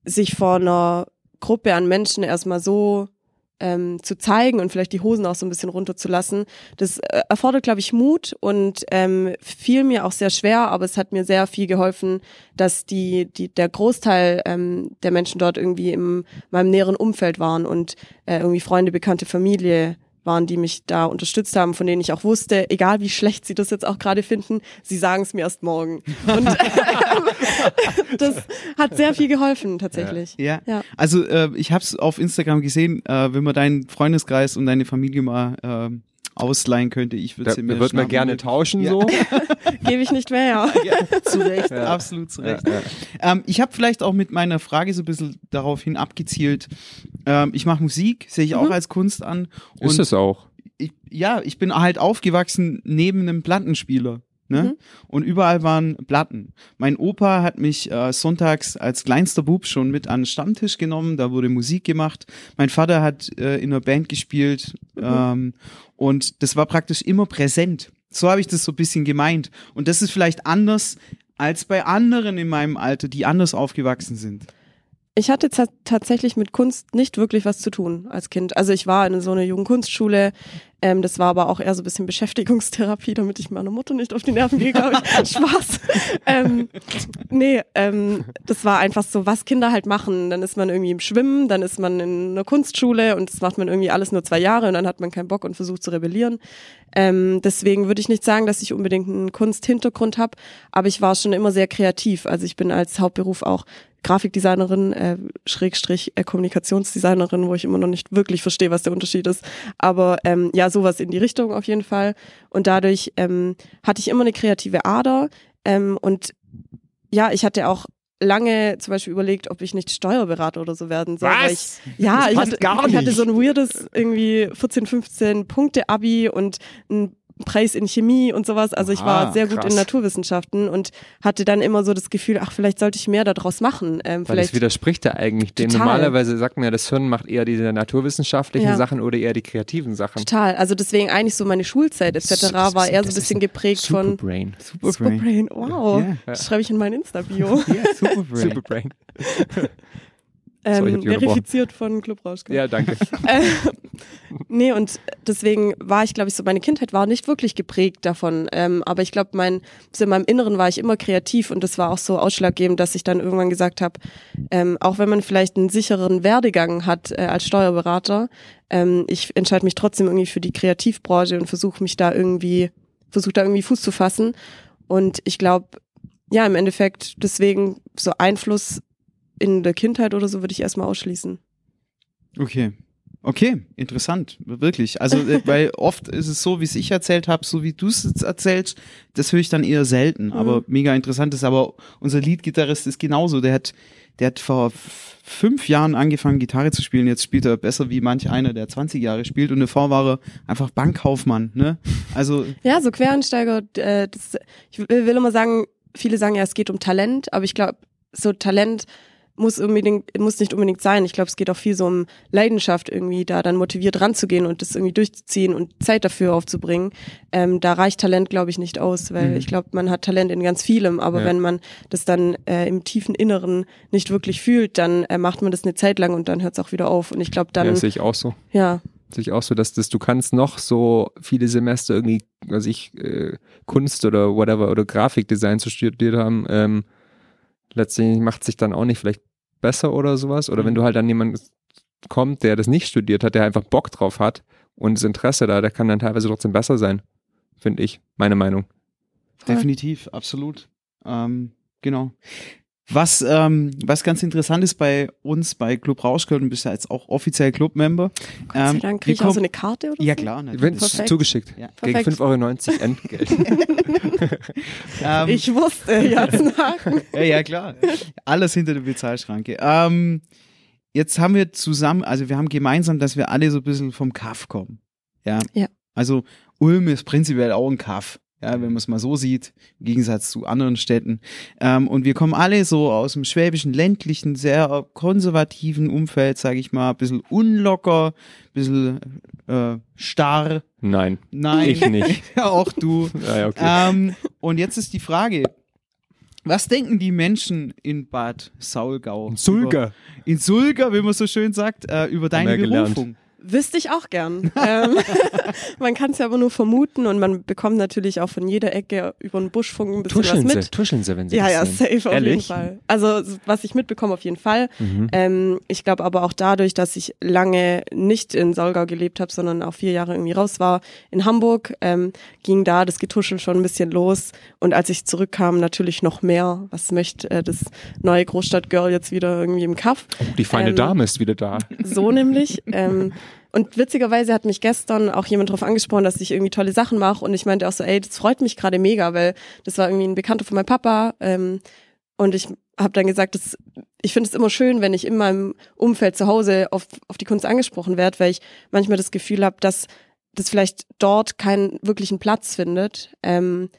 sich vor einer Gruppe an Menschen erstmal so ähm, zu zeigen und vielleicht die Hosen auch so ein bisschen runterzulassen, das äh, erfordert, glaube ich, Mut und ähm, fiel mir auch sehr schwer, aber es hat mir sehr viel geholfen, dass die, die der Großteil ähm, der Menschen dort irgendwie in meinem näheren Umfeld waren und äh, irgendwie Freunde, Bekannte, Familie waren, die mich da unterstützt haben, von denen ich auch wusste, egal wie schlecht sie das jetzt auch gerade finden, sie sagen es mir erst morgen. Und [LAUGHS] das hat sehr viel geholfen tatsächlich. Ja. Ja. Also äh, ich habe es auf Instagram gesehen, äh, wenn man deinen Freundeskreis und deine Familie mal ähm, ausleihen könnte, ich würde Da, sie mir wird man gerne tauschen Ja. so. [LAUGHS] Gebe ich nicht mehr. Ja, zu Recht, Ja. absolut zu Recht. Ja, ja. Ähm, ich habe vielleicht auch mit meiner Frage so ein bisschen daraufhin abgezielt. Ähm, ich mache Musik, sehe ich auch als Kunst an. Und Ist es auch. ich, ja, ich bin halt aufgewachsen neben einem Plattenspieler. Ne? Mhm. Und überall waren Platten. Mein Opa hat mich äh, sonntags als kleinster Bub schon mit an den Stammtisch genommen, da wurde Musik gemacht. Mein Vater hat äh, in einer Band gespielt ähm, und das war praktisch immer präsent. So habe ich das so ein bisschen gemeint. Und das ist vielleicht anders als bei anderen in meinem Alter, die anders aufgewachsen sind. Ich hatte ta- tatsächlich mit Kunst nicht wirklich was zu tun als Kind. Also ich war in so einer Jugendkunstschule. Ähm, das war aber auch eher so ein bisschen Beschäftigungstherapie, damit ich meiner Mutter nicht auf die Nerven gehe, glaube ich. [LAUGHS] Spaß. ähm, nee, ähm, das war einfach so, was Kinder halt machen. Dann ist man irgendwie im Schwimmen, dann ist man in einer Kunstschule und das macht man irgendwie alles nur zwei Jahre und dann hat man keinen Bock und versucht zu rebellieren. Ähm, deswegen würde ich nicht sagen, dass ich unbedingt einen Kunsthintergrund habe, aber ich war schon immer sehr kreativ. Also ich bin als Hauptberuf auch Grafikdesignerin, äh, Schrägstrich äh, Kommunikationsdesignerin, wo ich immer noch nicht wirklich verstehe, was der Unterschied ist. Aber ähm, ja, sowas in die Richtung auf jeden Fall. Und dadurch ähm, hatte ich immer eine kreative Ader. Ähm, und ja, ich hatte auch lange zum Beispiel überlegt, ob ich nicht Steuerberater oder so werden soll. Weil ich, ja, ich hatte, ich hatte so ein weirdes irgendwie 14, 15 Punkte Abi und ein Preis in Chemie und sowas. Also ich war sehr gut krass. in Naturwissenschaften und hatte dann immer so das Gefühl, ach, vielleicht sollte ich mehr daraus machen. Ähm, Weil das widerspricht ja eigentlich. Total. normalerweise sagt man ja, das Hirn macht eher diese naturwissenschaftlichen Ja. Sachen oder eher die kreativen Sachen. total. Also deswegen eigentlich so meine Schulzeit etc. War eher so ein bisschen geprägt von Superbrain. Superbrain. Superbrain. Wow, Ja. das schreibe ich in mein Insta-Bio. Superbrain. [LAUGHS] Superbrain. [LAUGHS] So, ähm, unterbrochen. verifiziert von Club Rauschka. Ja, danke. [LAUGHS] Äh, nee, und deswegen war ich, glaube ich, so, meine Kindheit war nicht wirklich geprägt davon. Ähm, aber ich glaube, mein, so in meinem Inneren war ich immer kreativ und das war auch so ausschlaggebend, dass ich dann irgendwann gesagt habe, ähm, auch wenn man vielleicht einen sicheren Werdegang hat äh, als Steuerberater, ähm, ich entscheide mich trotzdem irgendwie für die Kreativbranche und versuche mich da irgendwie, versuche da irgendwie Fuß zu fassen. Und ich glaube, ja, im Endeffekt deswegen so Einfluss in der Kindheit oder so würde ich erstmal ausschließen. Okay. Okay, interessant, wirklich. Also, äh, [LAUGHS] weil oft ist es so, wie es ich erzählt habe, so wie du es jetzt erzählst, das höre ich dann eher selten. Aber mega interessant ist, aber unser Leadgitarrist ist genauso. Der hat, der hat vor fünf Jahren angefangen, Gitarre zu spielen. Jetzt spielt er besser wie manch einer, der 20 Jahre spielt. Und davor war er einfach Bankkaufmann, ne? Also, [LAUGHS] Ja, so Quereinsteiger, äh, das, ich will immer sagen, viele sagen ja, es geht um Talent, aber ich glaube, so Talent muss unbedingt, muss nicht unbedingt sein. Ich glaube, es geht auch viel so um Leidenschaft irgendwie, da dann motiviert ranzugehen und das irgendwie durchzuziehen und Zeit dafür aufzubringen. Ähm, da reicht Talent, glaube ich, nicht aus, weil Mhm. ich glaube, man hat Talent in ganz vielem, aber Ja. wenn man das dann äh, im tiefen Inneren nicht wirklich fühlt, dann äh, macht man das eine Zeit lang und dann hört es auch wieder auf. Und ich glaube, Ja, dann, das sehe ich auch so. ja, sehe ich auch so, dass das, du kannst noch so viele Semester irgendwie, was ich, äh, Kunst oder whatever oder Grafikdesign zu studiert haben, ähm, letztendlich macht sich dann auch nicht vielleicht besser oder sowas. Oder wenn du halt an jemanden kommt, der das nicht studiert hat, der einfach Bock drauf hat und das Interesse da, der kann dann teilweise trotzdem besser sein, finde ich, meine Meinung. Definitiv, absolut. Ähm, genau. Was, ähm, was ganz interessant ist bei uns bei Club Rauschgeld, du bist ja jetzt auch offiziell Clubmember. Gott sei Dank kriege ich auch so eine Karte oder Ja, so? klar, Wenn natürlich. Perfekt. zugeschickt. Ja. Gegen Perfekt. 5,90 Euro [LAUGHS] Entgelt. Ähm, Ich wusste, [LAUGHS] Haken. ja, ja, klar. Alles hinter der Bezahlschranke. Ähm, jetzt haben wir zusammen, also wir haben gemeinsam, dass wir alle so ein bisschen vom Kaff kommen. Ja. Ja. Also Ulm ist prinzipiell auch ein Kaff. Ja, wenn man es mal so sieht, im Gegensatz zu anderen Städten. Ähm, und wir kommen alle so aus dem schwäbischen, ländlichen, sehr konservativen Umfeld, sage ich mal, ein bisschen unlocker, ein bisschen äh, starr. Nein, Nein, ich nicht. [LAUGHS] ja, auch du. [LAUGHS] Ja, okay. Ähm, und jetzt ist die Frage, was denken die Menschen in Bad Saulgau? Über, in Sulga, wie man so schön sagt, äh, über deine. Berufung. Wüsste ich auch gern. [LAUGHS] ähm, [LAUGHS] man kann es ja aber nur vermuten und man bekommt natürlich auch von jeder Ecke über den Buschfunk ein bisschen Tuscheln was sie, mit. tuscheln sie, wenn sie Ja, ja, sehen. safe auf jeden Ehrlich? Fall. Also was ich mitbekomme, auf jeden Fall. Mhm. Ähm, ich glaube aber auch dadurch, dass ich lange nicht in Saulgau gelebt habe, sondern auch vier Jahre irgendwie raus war in Hamburg, ähm, ging da das Getuschel schon ein bisschen los. Und als ich zurückkam, natürlich noch mehr. Was möchte äh, das neue Großstadtgirl jetzt wieder irgendwie im Kaff? Die feine Ähm, Dame ist wieder da. So nämlich. [LAUGHS] Und witzigerweise hat mich gestern auch jemand darauf angesprochen, dass ich irgendwie tolle Sachen mache. Und ich meinte auch so, ey, das freut mich gerade mega, weil das war irgendwie ein Bekannter von meinem Papa. Ähm, und ich habe dann gesagt, dass ich finde es immer schön, wenn ich in meinem Umfeld zu Hause auf, auf die Kunst angesprochen werde, weil ich manchmal das Gefühl habe, dass das vielleicht dort keinen wirklichen Platz findet. Ähm,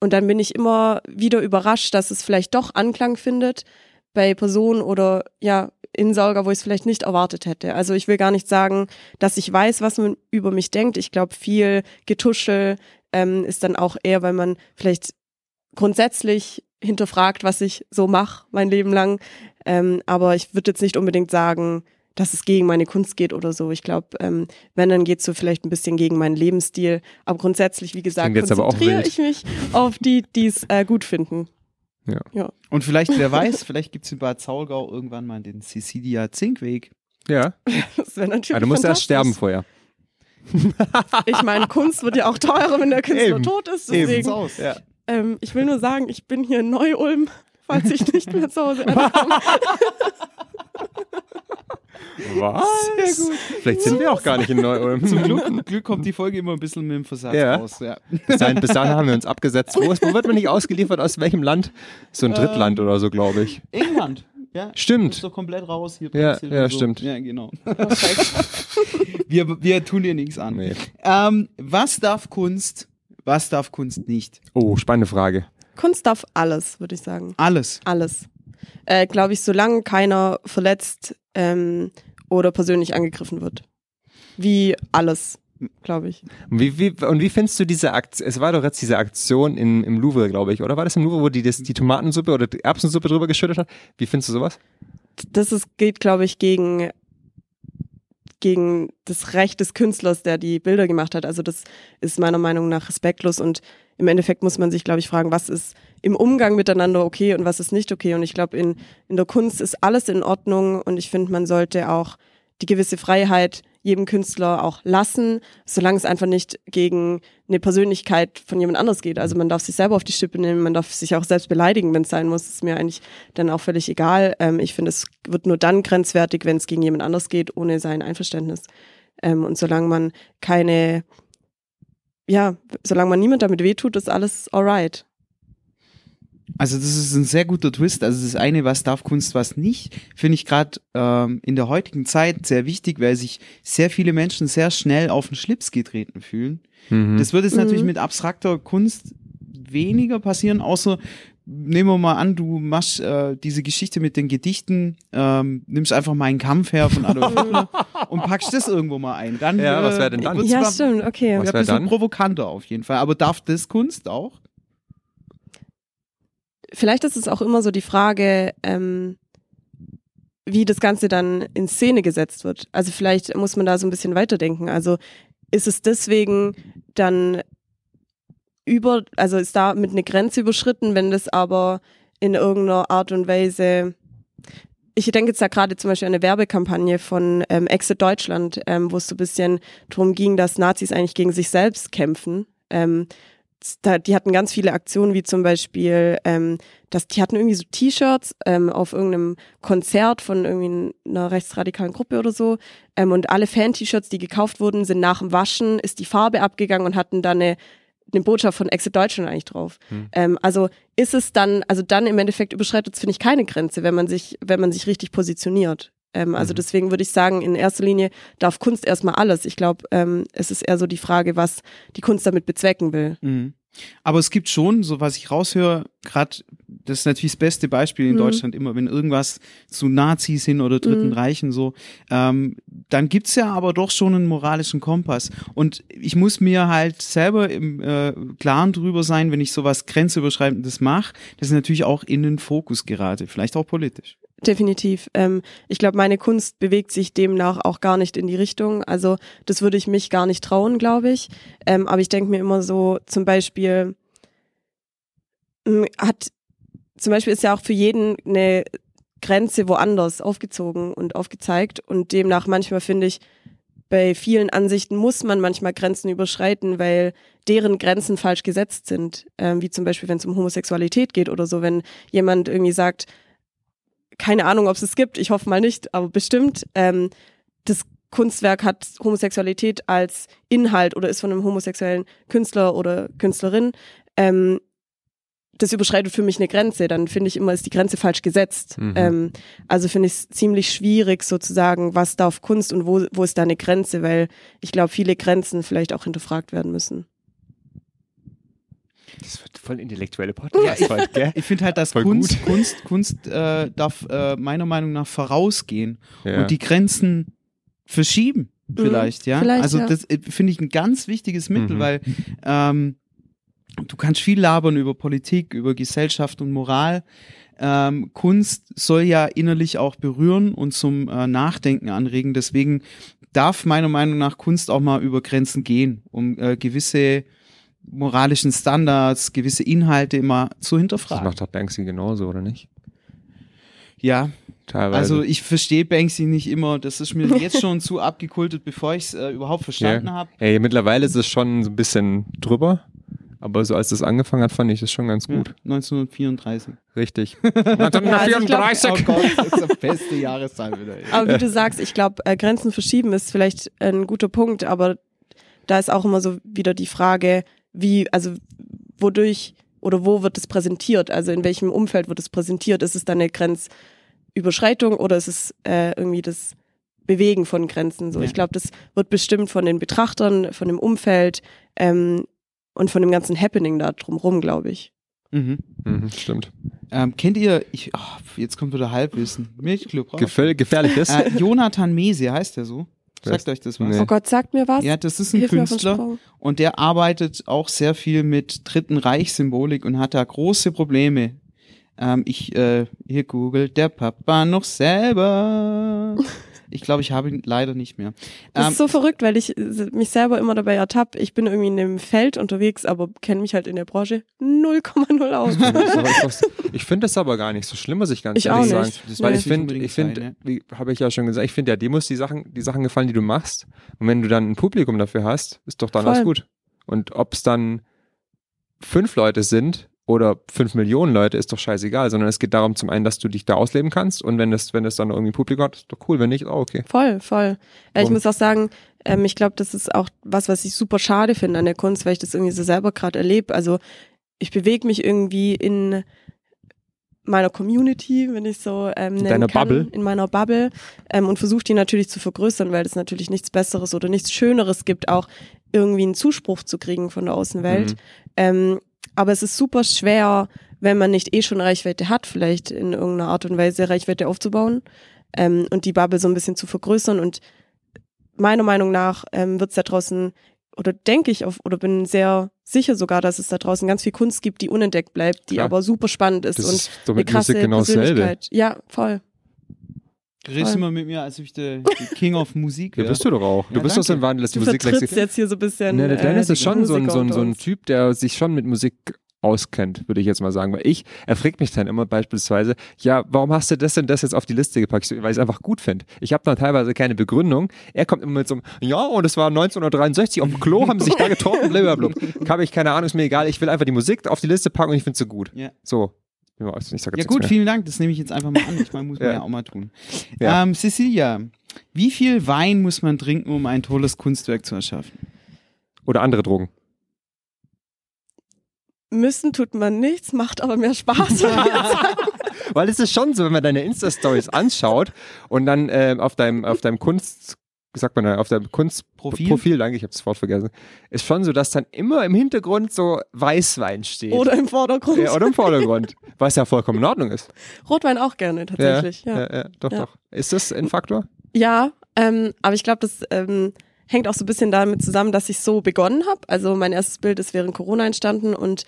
und dann bin ich immer wieder überrascht, dass es vielleicht doch Anklang findet bei Personen oder ja, in Sauger, wo ich es vielleicht nicht erwartet hätte. Also ich will gar nicht sagen, dass ich weiß, was man über mich denkt. Ich glaube, viel Getuschel ähm, ist dann auch eher, weil man vielleicht grundsätzlich hinterfragt, was ich so mache mein Leben lang. Ähm, aber ich würde jetzt nicht unbedingt sagen, dass es gegen meine Kunst geht oder so. Ich glaube, ähm, wenn, dann geht es so vielleicht ein bisschen gegen meinen Lebensstil. Aber grundsätzlich, wie gesagt, konzentriere ich mich auf die, die es äh, gut finden. Und vielleicht, wer weiß, vielleicht gibt es in Bad Zaulgau irgendwann mal den Cecilia Zinkweg. Ja, Das wäre natürlich aber du musst erst sterben vorher. [LAUGHS] Ich meine, Kunst wird ja auch teurer, wenn der Künstler Eben. tot ist. Eben. Deswegen, aus. Ja. ähm, ich will nur sagen, ich bin hier in Neu-Ulm, falls ich nicht mehr zu Hause ankomme. [LAUGHS] Was? Sehr gut. Vielleicht sind wir auch gar nicht in Neu-Ulm. Zum Glück, Glück kommt die Folge immer ein bisschen mit dem Versatz Ja. raus. Ja. Bis dahin, bis dahin haben wir uns abgesetzt. Wo, ist, wo wird man nicht ausgeliefert? Aus welchem Land? So ein Drittland oder so, glaube ich. England. Ja. Stimmt. Ist doch komplett raus hier. Ja, ja, so. stimmt. Ja, genau. [LAUGHS] wir, wir tun dir nichts an. Nee. Ähm, was darf Kunst, was darf Kunst nicht? Oh, spannende Frage. Kunst darf alles, würde ich sagen. Alles. Alles. Äh, Glaube ich, solange keiner verletzt ähm, oder persönlich angegriffen wird. Wie alles, glaube ich. Und wie, wie, und wie findest du diese Aktion? Es war doch jetzt diese Aktion in, im Louvre, glaube ich, oder war das im Louvre, wo die das, die Tomatensuppe oder die Erbsensuppe drüber geschüttet hat? Wie findest du sowas? Das ist, geht, glaube ich, gegen, gegen das Recht des Künstlers, der die Bilder gemacht hat. Also das ist meiner Meinung nach respektlos und im Endeffekt muss man sich, glaube ich, fragen, was ist im Umgang miteinander okay und was ist nicht okay. Und ich glaube, in, in der Kunst ist alles in Ordnung und ich finde, man sollte auch die gewisse Freiheit jedem Künstler auch lassen, solange es einfach nicht gegen eine Persönlichkeit von jemand anders geht. Also man darf sich selber auf die Schippe nehmen, man darf sich auch selbst beleidigen, wenn es sein muss. ist mir eigentlich dann auch völlig egal. Ähm, ich finde, es wird nur dann grenzwertig, wenn es gegen jemand anders geht, ohne sein Einverständnis. Ähm, und solange man keine, ja, solange man niemand damit wehtut, ist alles alright. Also das ist ein sehr guter Twist. Also das eine, was darf Kunst, was nicht, finde ich gerade ähm, in der heutigen Zeit sehr wichtig, weil sich sehr viele Menschen sehr schnell auf den Schlips getreten fühlen. Mhm. Das wird jetzt Mhm. natürlich mit abstrakter Kunst weniger passieren, außer nehmen wir mal an, du machst äh, diese Geschichte mit den Gedichten, ähm, nimmst einfach mal einen Kampf her von Adolf [LAUGHS] Hitler und packst das irgendwo mal ein. Dann, Ja, äh, was wär denn dann? Ja, mal- stimmt, okay. Was Ja, ein bisschen dann? provokanter auf jeden Fall. Aber darf das Kunst auch? vielleicht ist es auch immer so die Frage, ähm, wie das Ganze dann in Szene gesetzt wird. Also vielleicht muss man da so ein bisschen weiterdenken. Also ist es deswegen dann über, also ist da mit eine Grenze überschritten, wenn das aber in irgendeiner Art und Weise ich denke jetzt da gerade zum Beispiel an eine Werbekampagne von ähm, Exit Deutschland, ähm, wo es so ein bisschen darum ging, dass Nazis eigentlich gegen sich selbst kämpfen. Ähm, da, die hatten ganz viele Aktionen, wie zum Beispiel, ähm, dass die hatten irgendwie so T-Shirts ähm, auf irgendeinem Konzert von irgendwie einer rechtsradikalen Gruppe oder so. Ähm, und alle Fan-T-Shirts, die gekauft wurden, sind nach dem Waschen, ist die Farbe abgegangen und hatten dann eine, eine Botschaft von Exit Deutschland eigentlich drauf. Hm. Ähm, also ist es dann, also dann im Endeffekt überschreitet es, finde ich, keine Grenze, wenn man sich, wenn man sich richtig positioniert. Ähm, also Mhm. deswegen würde ich sagen, in erster Linie darf Kunst erstmal alles. Ich glaube, ähm, es ist eher so die Frage, was die Kunst damit bezwecken will. Mhm. Aber es gibt schon, so was ich raushöre, gerade, das ist natürlich das beste Beispiel in Mhm. Deutschland immer, wenn irgendwas zu Nazis hin oder Dritten Mhm. Reichen so, ähm, dann gibt's ja aber doch schon einen moralischen Kompass. Und ich muss mir halt selber im äh, Klaren drüber sein, wenn ich sowas Grenzüberschreitendes mache, dass ich natürlich auch in den Fokus gerate, vielleicht auch politisch. Definitiv. Ähm, ich glaube, meine Kunst bewegt sich demnach auch gar nicht in die Richtung. Also das würde ich mich gar nicht trauen, glaube ich. Ähm, aber ich denke mir immer so, zum Beispiel mh, hat, zum Beispiel ist ja auch für jeden eine Grenze woanders aufgezogen und aufgezeigt. Und demnach manchmal finde ich, bei vielen Ansichten muss man manchmal Grenzen überschreiten, weil deren Grenzen falsch gesetzt sind. Ähm, wie zum Beispiel, wenn es um Homosexualität geht oder so, wenn jemand irgendwie sagt, keine Ahnung, ob es es gibt, ich hoffe mal nicht, aber bestimmt, ähm, das Kunstwerk hat Homosexualität als Inhalt oder ist von einem homosexuellen Künstler oder Künstlerin, ähm, das überschreitet für mich eine Grenze, dann finde ich immer, ist die Grenze falsch gesetzt. Mhm. Ähm, also finde ich es ziemlich schwierig sozusagen, was darf Kunst und wo, wo ist da eine Grenze, weil ich glaube, viele Grenzen vielleicht auch hinterfragt werden müssen. Das wird voll intellektuelle Podcast heute, gell? Ich finde halt, dass Voll Kunst, gut. Kunst, Kunst äh, darf äh, meiner Meinung nach vorausgehen Ja. und die Grenzen verschieben vielleicht, ja. vielleicht, also ja. das äh, finde ich ein ganz wichtiges Mittel, Mhm. weil ähm, du kannst viel labern über Politik, über Gesellschaft und Moral. Ähm, Kunst soll ja innerlich auch berühren und zum äh, Nachdenken anregen. Deswegen darf meiner Meinung nach Kunst auch mal über Grenzen gehen, um äh, gewisse moralischen Standards, gewisse Inhalte immer zu Das hinterfragen. macht doch Banksy genauso, oder nicht? Ja, Teilweise. also ich verstehe Banksy nicht immer. Das ist mir [LAUGHS] jetzt schon zu abgekultet, bevor ich es äh, überhaupt verstanden Ja. habe. Ey, mittlerweile ist es schon so ein bisschen drüber. Aber so als das angefangen hat, fand ich das schon ganz gut. Ja, 1934. Richtig. also ich glaub- 1934. Oh Gott, das ist die beste Jahreszahl wieder. ey. Aber wie du sagst, ich glaube, äh, Grenzen verschieben ist vielleicht ein guter Punkt, aber da ist auch immer so wieder die Frage, wie, also wodurch oder wo wird es präsentiert? Also in welchem Umfeld wird es präsentiert? Ist es dann eine Grenzüberschreitung oder ist es äh, irgendwie das Bewegen von Grenzen? So, Ja. ich glaube, das wird bestimmt von den Betrachtern, von dem Umfeld ähm, und von dem ganzen Happening da drumrum, glaube ich. Mhm. Mhm, stimmt. Ähm, kennt ihr, ich, oh, jetzt kommt wieder Halbwissen. Milchclub. raus. Gefäll gefährliches. Äh, Jonathan Mese heißt der so? Sagt euch das was? Nee. Oh Gott, sagt mir was. Ja, das ist ein Hilf Künstler und der arbeitet auch sehr viel mit Dritten Reich-Symbolik und hat da große Probleme. Ähm, ich, äh, hier googelt der Papa noch selber. [LAUGHS] Ich glaube, ich habe ihn leider nicht mehr. Das Ähm, ist so verrückt, weil ich äh, mich selber immer dabei ertappe, ich bin irgendwie in dem Feld unterwegs, aber kenne mich halt in der Branche 0,0 aus. [LAUGHS] Ich finde das aber gar nicht so schlimm, muss ich ganz Ich ehrlich auch sagen. nicht. Das Weil muss ich finde, ich finde, sein, wie habe ich ja schon gesagt, ich finde ja Demos die Sachen, die Sachen gefallen, die du machst. Und wenn du dann ein Publikum dafür hast, ist doch dann Voll. alles gut. Und ob es dann fünf Leute sind oder fünf Millionen Leute, ist doch scheißegal, sondern es geht darum zum einen, dass du dich da ausleben kannst und wenn das, wenn das dann irgendwie Publikum hat, ist doch cool, wenn nicht, auch okay. Voll, voll. Äh, ich Warum? muss auch sagen, ähm, ich glaube, das ist auch was, was ich super schade finde an der Kunst, weil ich das irgendwie so selber gerade erlebe. Also ich bewege mich irgendwie in meiner Community, wenn ich so ähm, nennen deiner kann, Bubble? in meiner Bubble ähm, und versuche die natürlich zu vergrößern, weil es natürlich nichts Besseres oder nichts Schöneres gibt, auch irgendwie einen Zuspruch zu kriegen von der Außenwelt. Mhm. Ähm, aber es ist super schwer, wenn man nicht eh schon Reichweite hat, vielleicht in irgendeiner Art und Weise Reichweite aufzubauen ähm, und die Bubble so ein bisschen zu vergrößern. Und meiner Meinung nach ähm, wird es da draußen, oder denke ich auf, oder bin sehr sicher sogar, dass es da draußen ganz viel Kunst gibt, die unentdeckt bleibt, die Klar. aber super spannend ist Das und ist doch eine krasse Musik genau. Persönlichkeit. Ja, voll. Redest du mal mit mir, als ob ich der, King of Musik [LAUGHS] Ja, wäre? bist du doch auch. Du Ja, bist doch so ein wandelndes Du Musiklexikon. vertrittst jetzt hier so ein bisschen. Ne, der Dennis äh, ist schon so ein, so, ein, so ein. Typ, der sich schon mit Musik auskennt, würde ich jetzt mal sagen. Weil ich, er fragt mich dann immer beispielsweise, ja, warum hast du das denn das jetzt auf die Liste gepackt? Weil ich es einfach gut finde. Ich habe dann teilweise keine Begründung. Er kommt immer mit so einem, ja, und es war 1963, auf dem Klo haben sie sich da getroffen, blablabla. Habe ich keine Ahnung, ist mir egal. Ich will einfach die Musik auf die Liste packen und ich finde sie gut. Ja. So. Ich sag jetzt Ja gut, vielen Dank. Das nehme ich jetzt einfach mal an. Ich meine, muss man [LAUGHS] Ja. ja. auch mal tun. Ja. Ähm, Cecilia, wie viel Wein muss man trinken, um ein tolles Kunstwerk zu erschaffen? Oder andere Drogen. Müssen tut man nichts, macht aber mehr Spaß. [LAUGHS] Weil es ist schon so, wenn man deine Insta-Stories anschaut und dann äh, auf deinem, auf deinem Kunst, wie sagt man da, auf deinem Kunstprofil, Profil? danke, ich habe das Wort vergessen, ist schon so, dass dann immer im Hintergrund so Weißwein steht. Oder im Vordergrund. ja, oder im Vordergrund, was ja vollkommen in Ordnung ist. Rotwein auch gerne, tatsächlich. Ja, ja, ja doch, doch. Ist das ein Faktor? ja ähm, aber ich glaube, das ähm, hängt auch so ein bisschen damit zusammen, dass ich so begonnen habe. Also mein erstes Bild ist während Corona entstanden und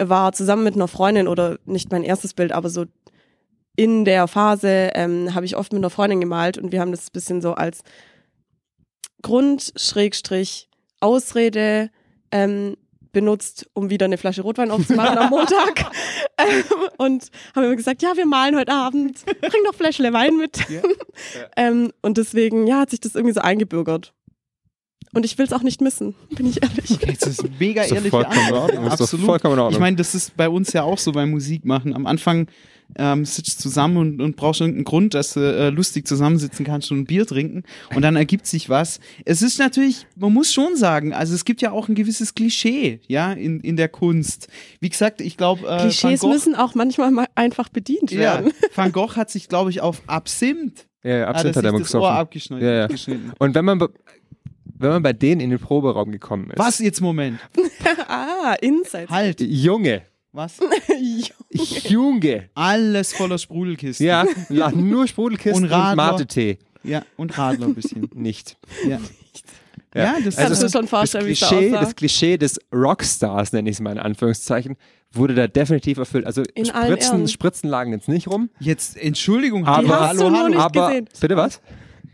war zusammen mit einer Freundin oder nicht mein erstes Bild, aber so in der Phase ähm, habe ich oft mit einer Freundin gemalt und wir haben das ein bisschen so als Grund, Schrägstrich, Ausrede ähm, benutzt, um wieder eine Flasche Rotwein aufzumachen am Montag. [LAUGHS] ähm, und haben immer gesagt, ja, wir malen heute Abend, bring doch Fläschle Wein mit. [LAUGHS] Ja. ähm, und deswegen, ja, hat sich das irgendwie so eingebürgert. Und ich will es auch nicht missen, bin ich ehrlich. Okay, das ist mega Ist ehrliche vollkommen Absolut. vollkommen in Ordnung. Ich meine, das ist bei uns ja auch so beim Musikmachen. Am Anfang ähm, sitzt zusammen und, und brauchst irgendeinen Grund, dass du äh, lustig zusammensitzen kannst und ein Bier trinken und dann ergibt sich was. Es ist natürlich, man muss schon sagen, also es gibt ja auch ein gewisses Klischee, ja, in, in der Kunst. Wie gesagt, ich glaube, äh, Van Klischees Gogh, müssen auch manchmal mal einfach bedient ja, werden. [LAUGHS] Van Gogh hat sich, glaube ich, auf Absinth, ja, ja, hat Absinth er hat er mal das Ohr gesoffen. abgeschnitten. Ja, ja. Und wenn man, wenn man bei denen in den Proberaum gekommen ist. Was jetzt, Moment? [LAUGHS] ah, Insights. Halt, Junge. Was? [LAUGHS] Junge. Alles voller Sprudelkisten. Ja, nur Sprudelkisten Und und, Radler. Mate-Tee. Ja, und Radler ein bisschen. [LAUGHS] Nicht. Ja. Ja, das Kannst Also du schon vorstellen, wie das Klischee, das Klischee des Rockstars, nenne ich es mal in Anführungszeichen, wurde da definitiv erfüllt. Also In Spritzen. Spritzen lagen jetzt nicht rum. Jetzt, Entschuldigung, Aber- du nur nicht aber, gesehen. Bitte was?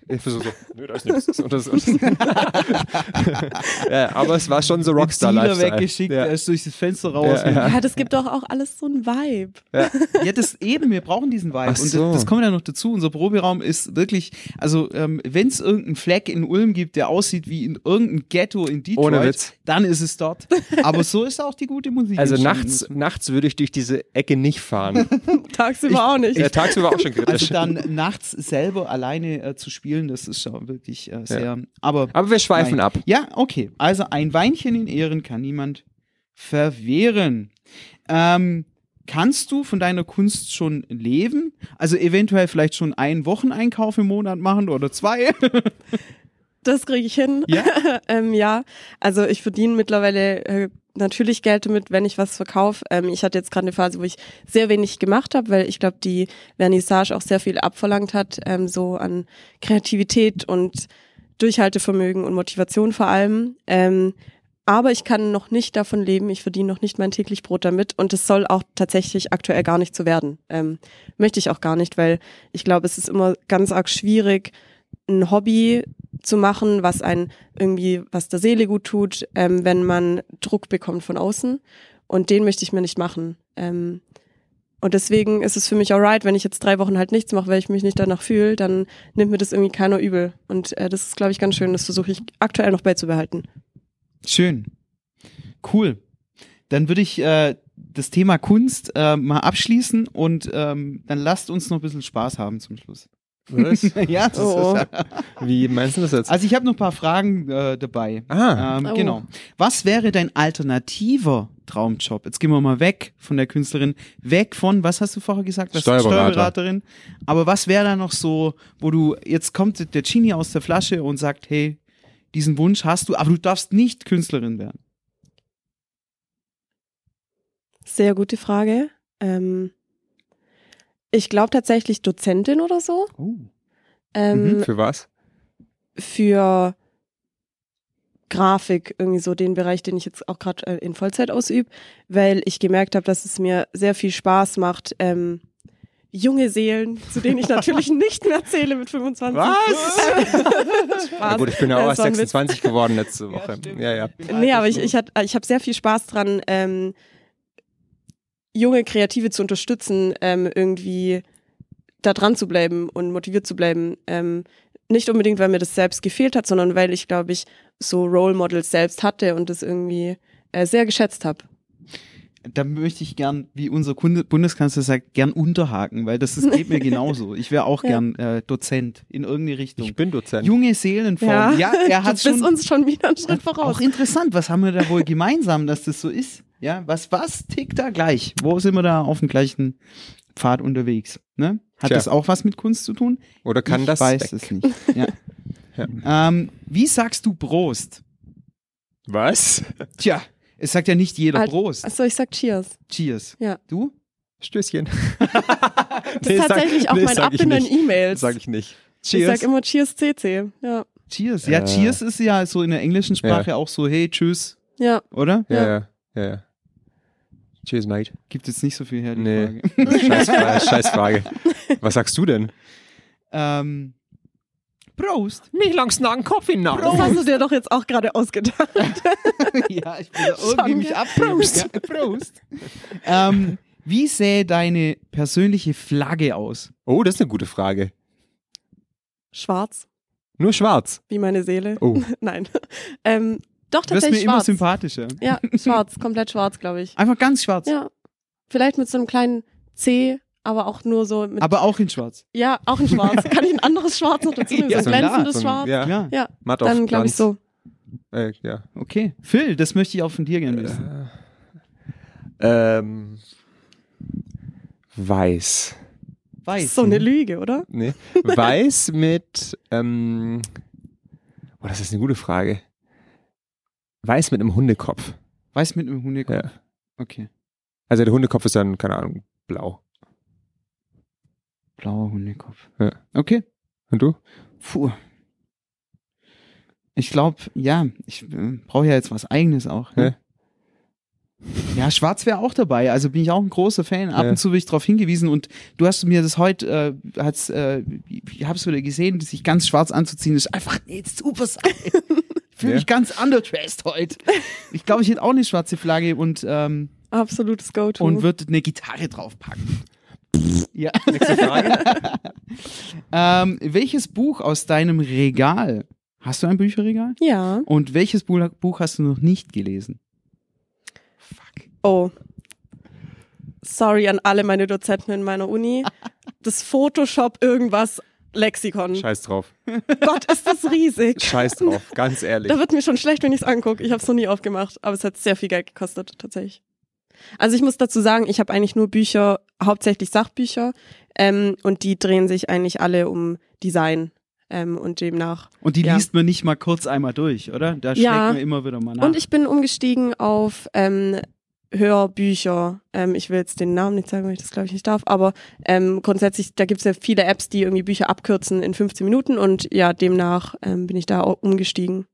Ich versuche so, [LAUGHS] nö, da ist nichts. Und das, und das. [LAUGHS] ja, aber es war schon so Rockstar-Lifestyle. weggeschickt, Ja. er ist durch das Fenster raus. Ja, ja. Ja, das gibt doch auch alles so ein Vibe. Ja, das eben, wir brauchen diesen Vibe. Ach Und so. das, das kommt ja noch dazu. Unser Proberaum ist wirklich, also ähm, wenn es irgendeinen Fleck in Ulm gibt, der aussieht wie in irgendeinem Ghetto in Detroit, Ohne Witz. dann ist es dort. Aber so ist auch die gute Musik. Also nachts, nachts würde ich durch diese Ecke nicht fahren. [LAUGHS] Tagsüber auch nicht. Ja, tagsüber auch schon kritisch. Also dann nachts selber alleine äh, zu spielen, das ist schon wirklich äh, sehr. Aber, aber wir schweifen nein. ab. Ja, okay. Also ein Weinchen in Ehren kann niemand verwehren. Ähm, kannst du von deiner Kunst schon leben? Also eventuell vielleicht schon einen Wocheneinkauf im Monat machen oder zwei? [LAUGHS] Das kriege ich hin. Ja? [LAUGHS] ähm, ja, also ich verdiene mittlerweile äh, natürlich Geld damit, wenn ich was verkaufe. Ähm, ich hatte jetzt gerade eine Phase, wo ich sehr wenig gemacht habe, weil ich glaube, die Vernissage auch sehr viel abverlangt hat, ähm, so an Kreativität und Durchhaltevermögen und Motivation vor allem. Ähm, aber ich kann noch nicht davon leben, ich verdiene noch nicht mein täglich Brot damit und es soll auch tatsächlich aktuell gar nicht so werden. Ähm, möchte ich auch gar nicht, weil ich glaube, es ist immer ganz arg schwierig, ein Hobby zu machen, was ein irgendwie, was der Seele gut tut, ähm, wenn man Druck bekommt von außen. Und den möchte ich mir nicht machen. Ähm, und deswegen ist es für mich alright, wenn ich jetzt drei Wochen halt nichts mache, weil ich mich nicht danach fühle, dann nimmt mir das irgendwie keiner übel. Und äh, das ist, glaube ich, ganz schön. Das versuche ich aktuell noch beizubehalten. Schön. Cool. Dann würde ich äh, das Thema Kunst äh, mal abschließen und ähm, dann lasst uns noch ein bisschen Spaß haben zum Schluss. Was? [LAUGHS] ja, das Oh. ist, Wie meinst du das jetzt? Also ich habe noch ein paar Fragen äh, dabei. Ah. Ähm, Oh. Genau. Was wäre dein alternativer Traumjob? Jetzt gehen wir mal weg von der Künstlerin, weg von, was hast du vorher gesagt? Was- Steuerberater. Steuerberaterin. Aber was wäre da noch so, wo du, jetzt kommt der Genie aus der Flasche und sagt, hey, diesen Wunsch hast du, aber du darfst nicht Künstlerin werden. Sehr gute Frage. Ähm, ich glaube tatsächlich Dozentin oder so. Oh. Ähm, Für was? für Grafik, irgendwie so den Bereich, den ich jetzt auch gerade äh, in Vollzeit ausübe, weil ich gemerkt habe, dass es mir sehr viel Spaß macht, ähm, junge Seelen, zu denen ich natürlich [LAUGHS] nicht mehr zähle mit 25. Was? [LAUGHS] Spaß. Ja, gut, ich bin ja auch erst war ein Witz. 26 geworden letzte Woche. stimmt. Ja, ja. Nee, aber ich, ich, hat- ich habe sehr viel Spaß dran, ähm, junge Kreative zu unterstützen, ähm, irgendwie da dran zu bleiben und motiviert zu bleiben. Ähm, nicht unbedingt, weil mir das selbst gefehlt hat, sondern weil ich, glaube ich, so Role Models selbst hatte und das irgendwie äh, sehr geschätzt habe. Da möchte ich gern, wie unser Kunde, Bundeskanzler sagt, gern unterhaken, weil das ist, geht mir [LAUGHS] genauso. Ich wäre auch Ja. gern äh, Dozent in irgendeine Richtung. Ich bin Dozent. Junge Seelenform. Ja, er hat du bist schon uns schon wieder einen Schritt voraus. Auch interessant, was haben wir da wohl gemeinsam, dass das so ist? Ja, was, was tickt da gleich? Wo sind wir da auf dem gleichen Pfad unterwegs? Ne? Hat Tja. das auch was mit Kunst zu tun? Oder kann ich das weiß weg? es nicht. Ja. [LAUGHS] ähm, wie sagst du Prost? Was? Tja, es sagt ja nicht jeder Alt- Prost. Achso, ich sag Cheers. Cheers. Ja. Du? Stößchen. [LAUGHS] Das ist tatsächlich auch mein Ab in den E-Mails. Sag ich nicht. Ich Cheers. sag immer Cheers CC. Ja. Cheers. Ja, Äh. Cheers ist ja so in der englischen Sprache auch so, hey, tschüss, Ja. oder? ja, ja, ja, ja. Cheers, mate. Gibt jetzt nicht so viel her, die Nee. Frage. [LAUGHS] Scheiß, Frage, [LAUGHS] Scheiß Frage. Was sagst du denn? Ähm, Prost. Nicht langs nach dem Kaffee nach. Das hast du dir doch jetzt auch gerade ausgedacht. [LAUGHS] ja, ich will da irgendwie mich Danke. abheben. Prost. Ja, Prost. ähm, wie sähe deine persönliche Flagge aus? Oh, das ist eine gute Frage. Schwarz, Nur schwarz. wie meine Seele. Oh. Nein. ähm, doch Du wirst mir tatsächlich immer schwarz. sympathischer. Ja, [LAUGHS] schwarz, komplett schwarz, glaube ich. Einfach ganz schwarz. Ja. Vielleicht mit so einem kleinen C, aber auch nur so mit. Aber auch in schwarz. ja, auch in schwarz. [LAUGHS] Kann ich ein anderes Schwarz noch dazu nehmen? Ja, so ein glänzendes So ein- Schwarz? Ja, Ja. Ja, matt auf dann glaube ich so. Äh, ja. Okay. Phil, das möchte ich auch von dir gerne wissen. Ähm, weiß. Weiß. So eine hm? Lüge, oder? Nee. Weiß mit, ähm, oh, das ist eine gute Frage. Weiß mit einem Hundekopf. Weiß mit einem Hundekopf. Ja. Okay. Also der Hundekopf ist dann, keine Ahnung, blau. Blauer Hundekopf. Ja. Okay. Und du? Puh. Ich glaube, ja, ich äh, brauche ja jetzt was Eigenes auch. Ne? Ja, Schwarz wäre auch dabei. Also bin ich auch ein großer Fan. Ab Ja. und zu bin ich darauf hingewiesen und du hast mir das heute, äh, hat's, äh, ich habe es wieder gesehen, sich ganz schwarz anzuziehen, ist einfach eine super Sache. [LAUGHS] Ich fühle Ja. mich ganz underdressed heute. Ich glaube, ich hätte auch eine schwarze Flagge und, ähm, Absolutes Go-To. und würde eine Gitarre draufpacken. ja. Nächste Frage. [LAUGHS] Ähm, welches Buch aus deinem Regal, hast du ein Bücherregal? ja. Und welches Buch, Buch hast du noch nicht gelesen? Fuck. Oh. Sorry an alle meine Dozenten in meiner Uni. [LAUGHS] Das Photoshop irgendwas Lexikon. Scheiß drauf. Gott, ist das riesig. Scheiß drauf, ganz ehrlich. Da wird mir schon schlecht, wenn ich es angucke. Ich habe es noch nie aufgemacht, aber es hat sehr viel Geld gekostet, tatsächlich. Also ich muss dazu sagen, ich habe eigentlich nur Bücher, hauptsächlich Sachbücher, ähm, und die drehen sich eigentlich alle um Design ähm, und demnach. Und die Ja. liest man nicht mal kurz einmal durch, oder? Da schlägt Ja. man immer wieder mal nach. Und ich bin umgestiegen auf ähm, Hörbücher. Ähm, ich will jetzt den Namen nicht sagen, weil ich das glaube ich nicht darf, aber ähm, grundsätzlich, da gibt es ja viele Apps, die irgendwie Bücher abkürzen in 15 Minuten und ja, demnach ähm, bin ich da auch umgestiegen.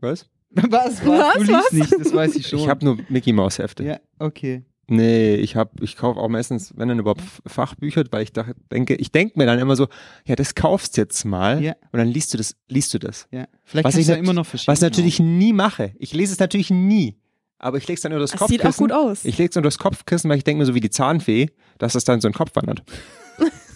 Was? was, [LAUGHS] was? Was, Du liest was? nicht, das weiß ich schon. Ich habe nur Mickey Maus Hefte. Ja, okay. Nee, ich habe, ich kaufe auch meistens, wenn dann überhaupt Fachbücher, weil ich dachte, denke, ich denke mir dann immer so, ja, das kaufst jetzt mal Ja. und dann liest du das, liest du das. Ja. Vielleicht Was ich ja immer noch verschieben. Was natürlich nie mache. Ich lese es natürlich nie. Aber ich lege es dann über das Das Kopfkissen. sieht auch gut aus. Ich lege es unter das Kopfkissen, weil ich denke mir so wie die Zahnfee, dass das dann so in den Kopf wandert. [LAUGHS]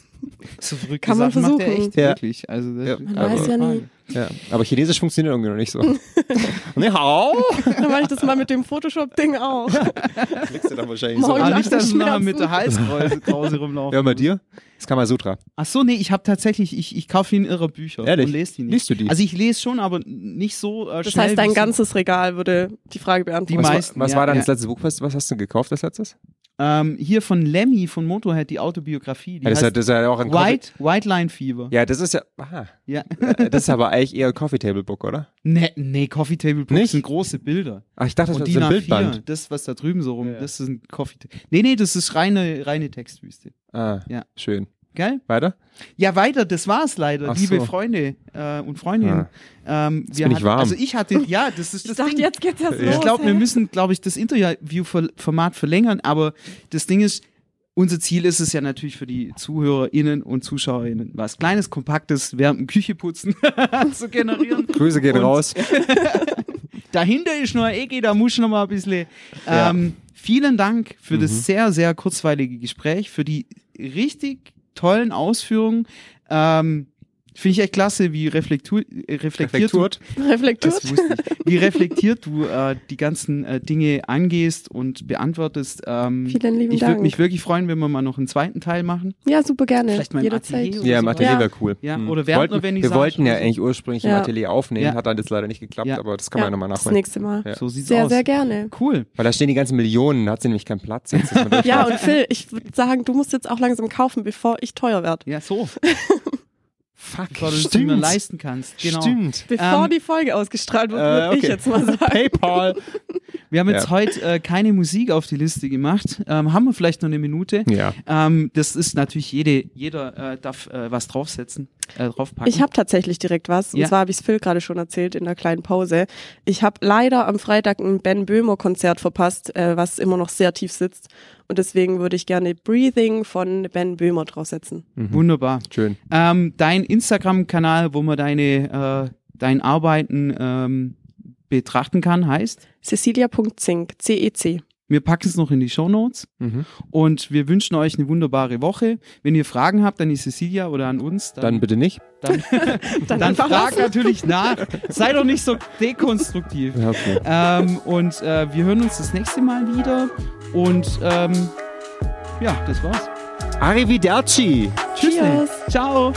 So verrückte Kann man Sachen macht er versuchen. echt, Ja. wirklich. Also das Ja. Man Aber- weiß ja nie. Ja. Aber Chinesisch funktioniert irgendwie noch nicht so. [LAUGHS] nee, hau! [LAUGHS] Dann mache ich das mal mit dem Photoshop-Ding auch. [LAUGHS] Klickst du dann wahrscheinlich Morgen so. Ah, nach nicht, dass du mit der Halskrause rumlaufen. Ja, bei dir? Das Kamasutra. Ach so, nee, ich habe tatsächlich, ich, ich kaufe ihn irre Bücher Ehrlich? und lese die nicht. Liest du die? Also ich lese schon, aber nicht so äh, Das schnell. heißt, dein ganzes Regal würde die Frage beantworten. Die was meisten, war, was ja, war dann ja. das letzte Buch? Was, was hast du gekauft als letztes? Ähm, hier von Lemmy von Motorhead, die Autobiografie. Die Ja, das, ist ja, heißt das ist ja auch ein Coffee White, White Line Fever. Ja, das ist ja. Aha. Ja. Äh, Das ist aber eigentlich eher ein Coffee Table Book, oder? Nee, nee, Coffee Table Books Nicht? sind große Bilder. Ach, ich dachte, das ist ein A4, Bildband. das, was da drüben so rum, Ja. das ist ein Coffee Table. Nee, nee, das ist reine, reine Textwüste. Ah, Ja. schön. Gell? Weiter? Ja, weiter, das war's leider, Ach liebe so. Freunde äh, und Freundinnen. Ähm, wir bin ich hatten- warm. Also ich hatte, [LAUGHS] ja, das ist ich das dachte, Ding. jetzt geht's erst Ja. los. Ich glaube, wir müssen, glaube ich, das Interviewformat verlängern, aber das Ding ist, unser Ziel ist es ja natürlich für die ZuhörerInnen und ZuschauerInnen, was Kleines, Kompaktes während dem Kücheputzen [LAUGHS] zu generieren. Grüße gehen Und- raus. [LAUGHS] Dahinter ist noch eine Ecke, da muss noch mal ein bisschen. Ja. Ähm, vielen Dank für Mhm. das sehr, sehr kurzweilige Gespräch, für die richtig tollen Ausführungen. Ähm, Finde ich echt klasse, wie reflektu äh, reflektiert du Reflektiert. [LAUGHS] Reflektiert. das wusste ich. Wie reflektiert du äh, die ganzen äh, Dinge angehst und beantwortest. Ähm, Vielen lieben ich würde Dank. mich wirklich freuen, wenn wir mal noch einen zweiten Teil machen. Ja, super gerne. Vielleicht mal im Jederzeit. Atelier Ja, im. Atelier Ja. wäre cool. Ja, Mhm. oder während wollten, einer Wir wollten ja so. eigentlich ursprünglich im Ja. Atelier aufnehmen, Ja. hat dann jetzt leider nicht geklappt, Ja. aber das kann man ja nochmal das nachholen. nächste Mal. Ja. So sieht's Sehr, aus. sehr gerne. Cool. Weil da stehen die ganzen Millionen, da hat sie nämlich keinen Platz. [LAUGHS] Ja, und Phil, ich würde sagen, du musst jetzt auch langsam kaufen, bevor ich teuer werde. Ja, so. [LAUGHS] Fuck, Bevor du es dir mehr leisten kannst. Genau. Stimmt. Bevor Ähm, die Folge ausgestrahlt wird, äh, würde ich okay. jetzt mal sagen. PayPal. [LAUGHS] Wir haben jetzt Ja. heute äh, keine Musik auf die Liste gemacht. Ähm, haben wir vielleicht noch eine Minute? Ja. Ähm, das ist natürlich jede, jeder äh, darf äh, was draufsetzen, äh, draufpacken. Ich habe tatsächlich direkt was. Und Ja. zwar habe ich es Phil gerade schon erzählt in der kleinen Pause. Ich habe leider am Freitag ein Ben Böhmer Konzert verpasst, äh, was immer noch sehr tief sitzt. Und deswegen würde ich gerne Breathing von Ben Böhmer draufsetzen. Wunderbar. Schön. Ähm, dein Instagram-Kanal, wo man deine, äh, dein Arbeiten ähm, betrachten kann, heißt? Cecilia.zink, C-E-C. Wir packen es noch in die Show Notes Mhm. und wir wünschen euch eine wunderbare Woche. Wenn ihr Fragen habt an die Cecilia oder an uns, Dann dann, bitte nicht. dann, [LAUGHS] Dann, dann fragt natürlich nach. Sei doch nicht so dekonstruktiv. Ja, okay. Ähm, und äh, wir hören uns das nächste Mal wieder. Und ähm, ja, das war's. Arrivederci. Tschüss. Ciao.